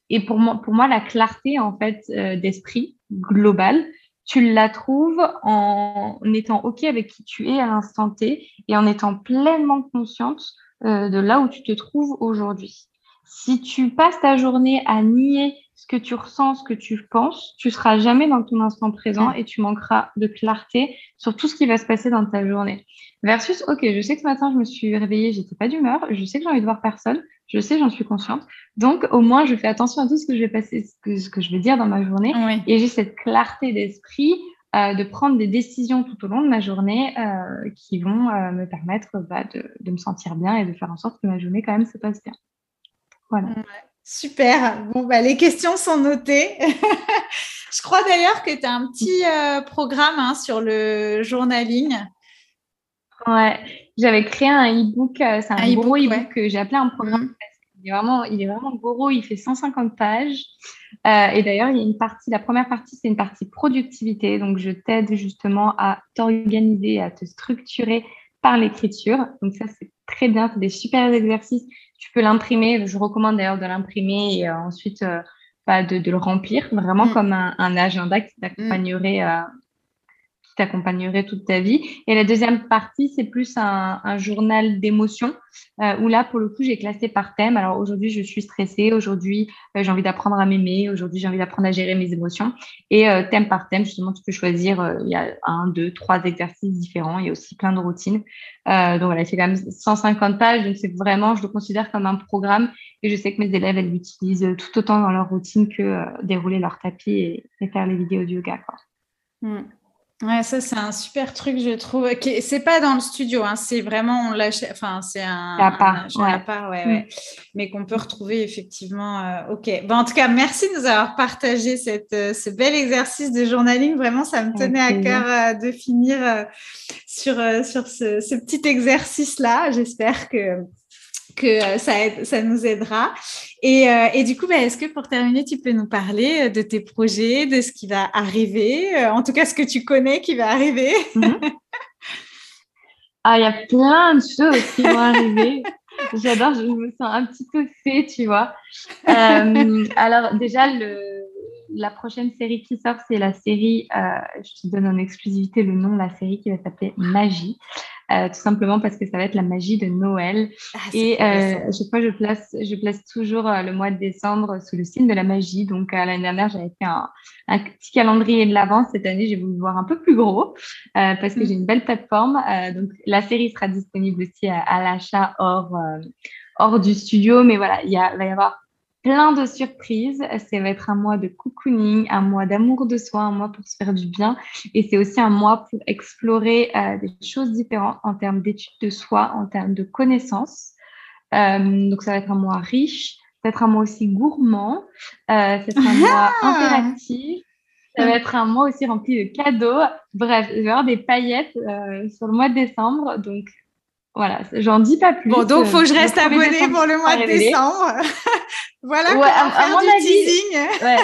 et pour moi, pour moi la clarté en fait euh, d'esprit global, tu la trouves en étant OK avec qui tu es à l'instant T et en étant pleinement consciente euh, de là où tu te trouves aujourd'hui. Si tu passes ta journée à nier ce que tu ressens, ce que tu penses, tu seras jamais dans ton instant présent et tu manqueras de clarté sur tout ce qui va se passer dans ta journée. Versus, ok, je sais que ce matin je me suis réveillée, j'étais pas d'humeur, je sais que j'ai envie de voir personne, je sais, j'en suis consciente. Donc au moins je fais attention à tout ce que je vais passer, ce que, je vais dire dans ma journée, et j'ai cette clarté d'esprit euh, de prendre des décisions tout au long de ma journée euh, qui vont euh, me permettre bah, de, me sentir bien et de faire en sorte que ma journée quand même se passe bien. Voilà. super. Bon, bah, les questions sont notées. Je crois d'ailleurs que tu as un petit programme hein, sur le journaling. Ouais, j'avais créé un e-book, c'est un, gros e-book que j'ai appelé un programme mm il est vraiment, il est vraiment gros, il fait 150 pages. Euh, et d'ailleurs, il y a une partie, la première partie, c'est une partie productivité. Donc, je t'aide justement à t'organiser, à te structurer par l'écriture. Donc, ça, c'est très bien. C'est des super exercices. Tu peux l'imprimer. Je recommande d'ailleurs de l'imprimer et euh, ensuite euh, bah, de, le remplir, vraiment mm. comme un, agenda qui t'accompagnerait, t'accompagnerait toute ta vie. Et la deuxième partie, c'est plus un, journal d'émotions, euh, où là, pour le coup, j'ai classé par thème. Alors aujourd'hui, je suis stressée, aujourd'hui, euh, j'ai envie d'apprendre à m'aimer, aujourd'hui, j'ai envie d'apprendre à gérer mes émotions. Et euh, thème par thème, justement, tu peux choisir, il y a un, deux, trois exercices différents, il y a aussi plein de routines. donc voilà, c'est quand même 150 pages, donc c'est vraiment, je le considère comme un programme. Et je sais que mes élèves, elles l'utilisent tout autant dans leur routine que dérouler leur tapis et, faire les vidéos de yoga. Mmh. Ouais, ça c'est un super truc, je trouve. C'est pas dans le studio, hein, c'est vraiment on l'achète. Enfin, c'est un, à part, un à part, ouais, ouais. mais qu'on peut retrouver effectivement. Euh, ok. Bon, en tout cas, merci de nous avoir partagé cette, euh, ce bel exercice de journaling. Vraiment, ça me tenait à cœur euh, de finir euh, sur sur ce, ce petit exercice là. J'espère que que euh, ça, ça nous aidera. Et, euh, et du coup, bah, est-ce que pour terminer, tu peux nous parler euh, de tes projets, de ce qui va arriver, en tout cas ce que tu connais qui va arriver? Mhm. Ah, il y a plein de choses qui vont arriver. J'adore, je me sens un petit peu fait, tu vois. alors déjà, le, la prochaine série qui sort, c'est la série, je te donne en exclusivité le nom la série qui va s'appeler Magie. Euh, tout simplement parce que ça va être la magie de Noël. Ah, et euh, à chaque fois, je place, je place toujours euh, le mois de décembre sous le signe de la magie. Donc, euh, l'année dernière, j'avais fait un, un, petit calendrier de l'avance. Cette année, j'ai voulu voir un peu plus gros parce que mm. j'ai une belle plateforme. donc, la série sera disponible aussi à, à l'achat hors, hors du studio. Mais voilà, il va y avoir plein de surprises. Ça va être un mois de cocooning, un mois d'amour de soi, un mois pour se faire du bien. Et c'est aussi un mois pour explorer euh, des choses différentes en termes d'études de soi, en termes de connaissances. Euh, donc, ça va être un mois riche. Ça va être un mois aussi gourmand. Euh, ça va être un mois ah interactif. Ça va être un mois aussi rempli de cadeaux. Bref, il va y avoir des paillettes euh, sur le mois de décembre. Donc, voilà, j'en dis pas plus. Bon, donc faut que je reste abonnée pour le mois de décembre. voilà, ouais, à, à, mon avis, teasing. ouais.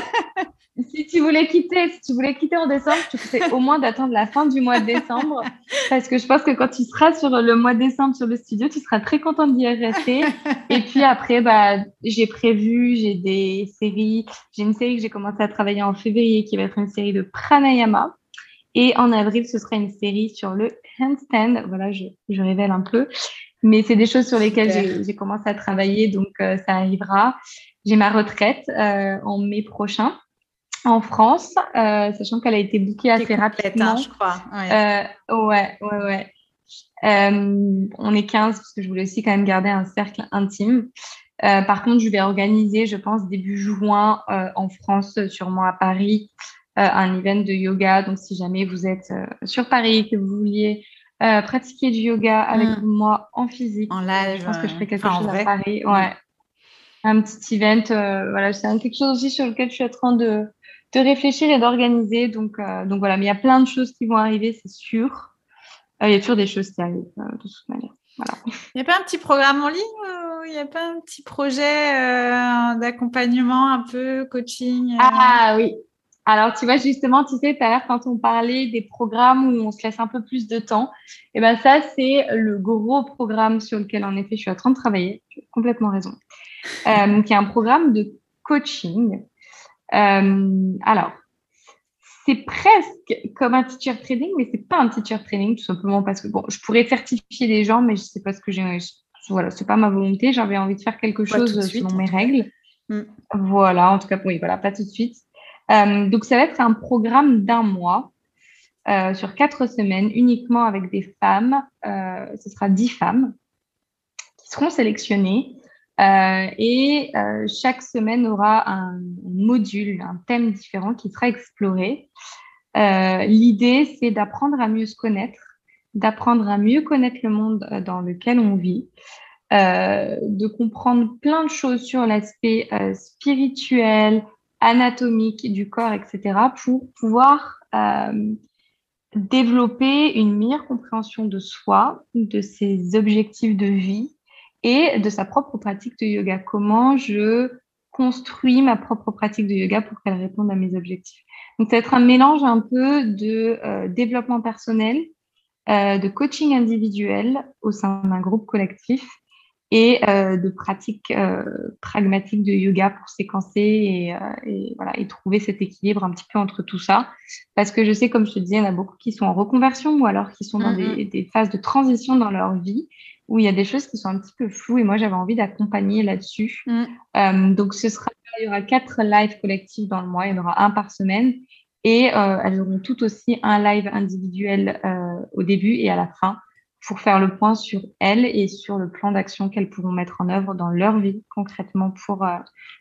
si tu voulais quitter, si tu voulais quitter en décembre, tu sais au moins d'attendre la fin du mois de décembre, parce que je pense que quand tu seras sur le mois de décembre sur le studio, tu seras très contente d'y rester. Et puis après, bah, j'ai prévu, j'ai des séries, j'ai une série que j'ai commencé à travailler en février qui va être une série de pranayama. Et en avril, ce sera une série sur le handstand. Voilà, je, je révèle un peu. Mais c'est des choses sur lesquelles j'ai commencé à travailler, donc euh, ça arrivera. J'ai ma retraite euh, en mai prochain en France, euh, sachant qu'elle a été bookée assez hein, rapidement. je crois. Ouais, ouais, ouais. ouais. On est 15 parce que je voulais aussi quand même garder un cercle intime. par contre, je vais organiser, je pense, début juin en France, sûrement à Paris, un event de yoga. Donc, si jamais vous êtes euh, sur Paris, que vous vouliez euh, pratiquer du yoga avec mm. moi en physique, en live, je pense que je ferai quelque chose à Paris. Ouais. Un petit event. voilà, c'est quelque chose aussi sur lequel je suis en train de, de réfléchir et d'organiser. Donc, donc voilà, mais il y a plein de choses qui vont arriver, c'est sûr. Il y a toujours des choses qui arrivent de toute manière. Voilà. Il n'y a pas un petit programme en ligne Il n'y a pas un petit projet d'accompagnement, un peu coaching Ah oui, alors, tu vois, justement, tu sais, tout à l'heure, quand on parlait des programmes où on se laisse un peu plus de temps, et eh ben ça, c'est le gros programme sur lequel, en effet, je suis en train de travailler. Tu as complètement raison. Euh, qui est un programme de coaching. Euh, alors, c'est presque comme un teacher training, mais c'est pas un teacher training, tout simplement parce que, bon, je pourrais certifier des gens, mais je sais pas ce que j'ai. Voilà, c'est pas ma volonté. J'avais envie de faire quelque chose selon mes règles. Mm. Voilà, en tout cas, oui, voilà, pas tout de suite. Euh, donc, ça va être un programme d'un mois euh, sur quatre semaines, uniquement avec des femmes. Euh, ce sera dix femmes qui seront sélectionnées. et chaque semaine aura un module, un thème différent qui sera exploré. L'idée, c'est d'apprendre à mieux se connaître, d'apprendre à mieux connaître le monde dans lequel on vit, de comprendre plein de choses sur l'aspect spirituel, anatomique du corps, etc., pour pouvoir euh, développer une meilleure compréhension de soi, de ses objectifs de vie et de sa propre pratique de yoga. Comment je construis ma propre pratique de yoga pour qu'elle réponde à mes objectifs. Donc, ça va être un mélange un peu de euh, développement personnel, euh, de coaching individuel au sein d'un groupe collectif et de pratiques pragmatiques de yoga pour séquencer et, et, voilà, et trouver cet équilibre un petit peu entre tout ça. Parce que je sais, comme je te disais, il y en a beaucoup qui sont en reconversion ou alors qui sont dans mm-hmm. des, des, phases de transition dans leur vie où il y a des choses qui sont un petit peu floues et moi j'avais envie d'accompagner là-dessus. Mm. donc ce sera, il y aura quatre lives collectifs dans le mois, il y en aura un par semaine et euh, elles auront tout aussi un live individuel euh, au début et à la fin pour faire le point sur elles et sur le plan d'action qu'elles pourront mettre en œuvre dans leur vie concrètement pour euh,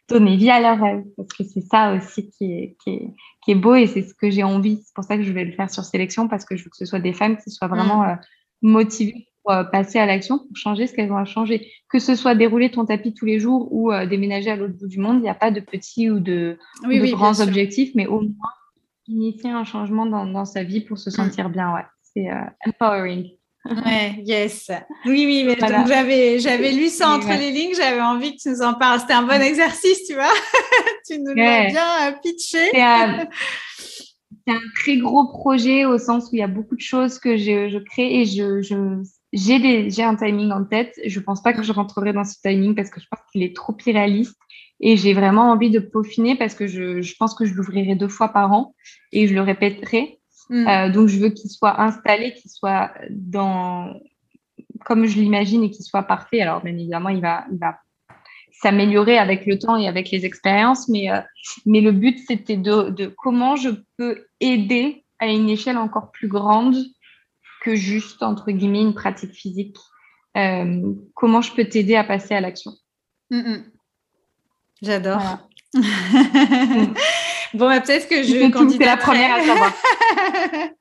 donner vie à leurs rêves. Parce que c'est ça aussi qui est, qui est, qui est beau et c'est ce que j'ai envie. C'est pour ça que je vais le faire sur sélection parce que je veux que ce soit des femmes qui soient vraiment mm. motivées pour passer à l'action, pour changer ce qu'elles ont à changer. Que ce soit dérouler ton tapis tous les jours ou déménager à l'autre bout du monde, il n'y a pas de petits ou de, grands objectifs, mais au moins initier un changement dans, dans, sa vie pour se mm. sentir bien. Ouais, c'est euh, empowering. Ouais, yes. Oui, oui, mais j'avais, j'avais lu ça entre les lignes, j'avais envie que tu nous en parles. C'était un bon mm. exercice, tu vois. tu nous l'as bien euh, pitché. C'est un très gros projet au sens où il y a beaucoup de choses que je, je crée et je, je j'ai, j'ai un timing en tête. Je pense pas que je rentrerai dans ce timing parce que je pense qu'il est trop irréaliste. Et j'ai vraiment envie de peaufiner parce que je, je pense que je l'ouvrirai deux fois par an et je le répéterai. Mm. Euh, donc, je veux qu'il soit installé, qu'il soit dans comme je l'imagine et qu'il soit parfait. Alors, bien évidemment, il va, il va s'améliorer avec le temps et avec les expériences, mais, euh, mais le but, c'était de, de comment je peux aider à une échelle encore plus grande que juste, entre guillemets, une pratique physique. Euh, comment je peux t'aider à passer à l'action. Mm, mm. J'adore. bon, bah, peut-être que je candidate la première à savoir.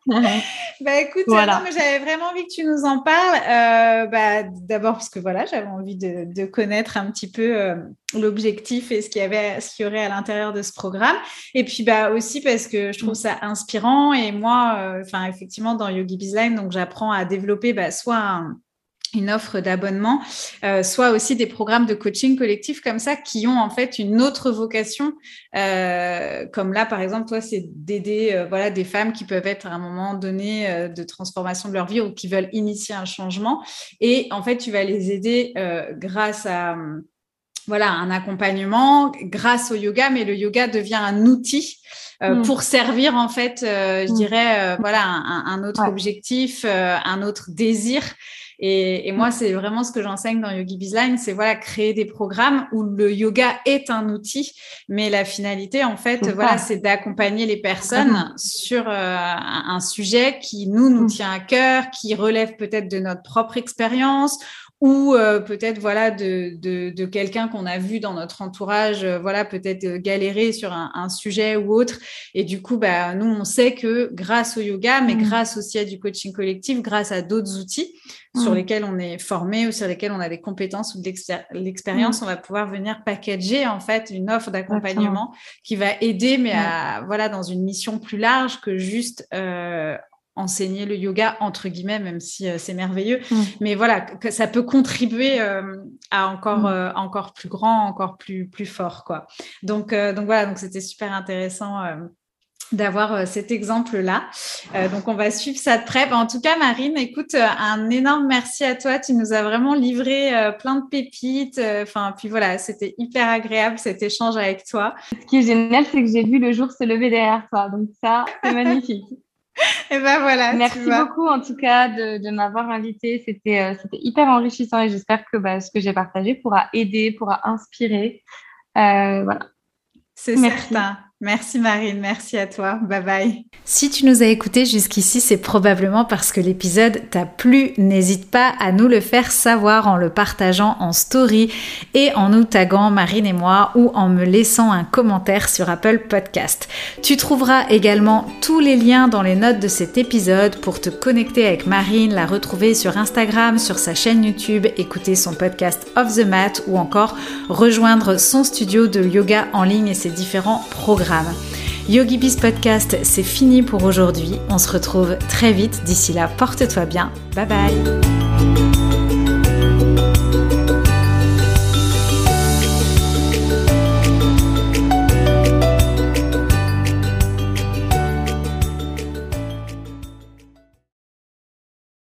bah écoute, voilà. j'avais vraiment envie que tu nous en parles. Euh, bah, D'abord parce que voilà, j'avais envie de, de, connaître un petit peu euh, l'objectif et ce qu'il y avait, ce qu'il y aurait à l'intérieur de ce programme. Et puis bah aussi parce que je trouve ça inspirant. Et moi, euh, effectivement, dans Yogi Bizline, donc j'apprends à développer bah, soit un une offre d'abonnement, euh, soit aussi des programmes de coaching collectif comme ça qui ont en fait une autre vocation. Euh, comme là, par exemple, toi, c'est d'aider euh, voilà des femmes qui peuvent être à un moment donné de transformation de leur vie ou qui veulent initier un changement. Et en fait, tu vas les aider grâce à voilà un accompagnement, grâce au yoga, mais le yoga devient un outil. Mm. pour servir en fait, je mm. dirais, voilà, un, un autre objectif, un autre désir et, et moi, mm. c'est vraiment ce que j'enseigne dans Yogi Bizline, c'est voilà créer des programmes où le yoga est un outil, mais la finalité, en fait, voilà, c'est d'accompagner les personnes sur euh, un, sujet qui nous nous tient à cœur, qui relève peut-être de notre propre expérience ou euh, peut-être voilà de, de, de quelqu'un qu'on a vu dans notre entourage euh, voilà peut-être galérer sur un, un, sujet ou autre et du coup bah nous on sait que grâce au yoga mais mm. grâce aussi à du coaching collectif grâce à d'autres outils sur mm. lesquels on est formé ou sur lesquels on a des compétences ou de l'expérience, mm. on va pouvoir venir packager en fait une offre d'accompagnement qui va aider, mais à voilà dans une mission plus large que juste euh, enseigner le yoga entre guillemets, même si euh, c'est merveilleux. Mm. Mais voilà, que ça peut contribuer euh, à encore euh, encore plus grand, encore plus plus fort quoi. Donc donc voilà, donc c'était super intéressant d'avoir cet exemple-là. Euh, donc, on va suivre ça de près. En tout cas, Marine, écoute, un énorme merci à toi. Tu nous as vraiment livré plein de pépites. Enfin, puis voilà, c'était hyper agréable cet échange avec toi. Ce qui est génial, c'est que j'ai vu le jour se lever derrière toi. Donc ça, c'est magnifique. Et ben voilà. Merci beaucoup en tout cas de, de m'avoir invité. C'était c'était hyper enrichissant et j'espère que bah, ce que j'ai partagé pourra aider, pourra inspirer. voilà. C'est certain. Merci Marine, merci à toi. Bye bye. Si tu nous as écoutés jusqu'ici, c'est probablement parce que l'épisode t'a plu. N'hésite pas à nous le faire savoir en le partageant en story et en nous taguant Marine et moi ou en me laissant un commentaire sur Apple Podcast. Tu trouveras également tous les liens dans les notes de cet épisode pour te connecter avec Marine, la retrouver sur Instagram, sur sa chaîne YouTube, écouter son podcast Off the Mat ou encore rejoindre son studio de yoga en ligne et ses différents programmes. Yogi Biz Podcast, c'est fini pour aujourd'hui. On se retrouve très vite. D'ici là, porte-toi bien. Bye bye.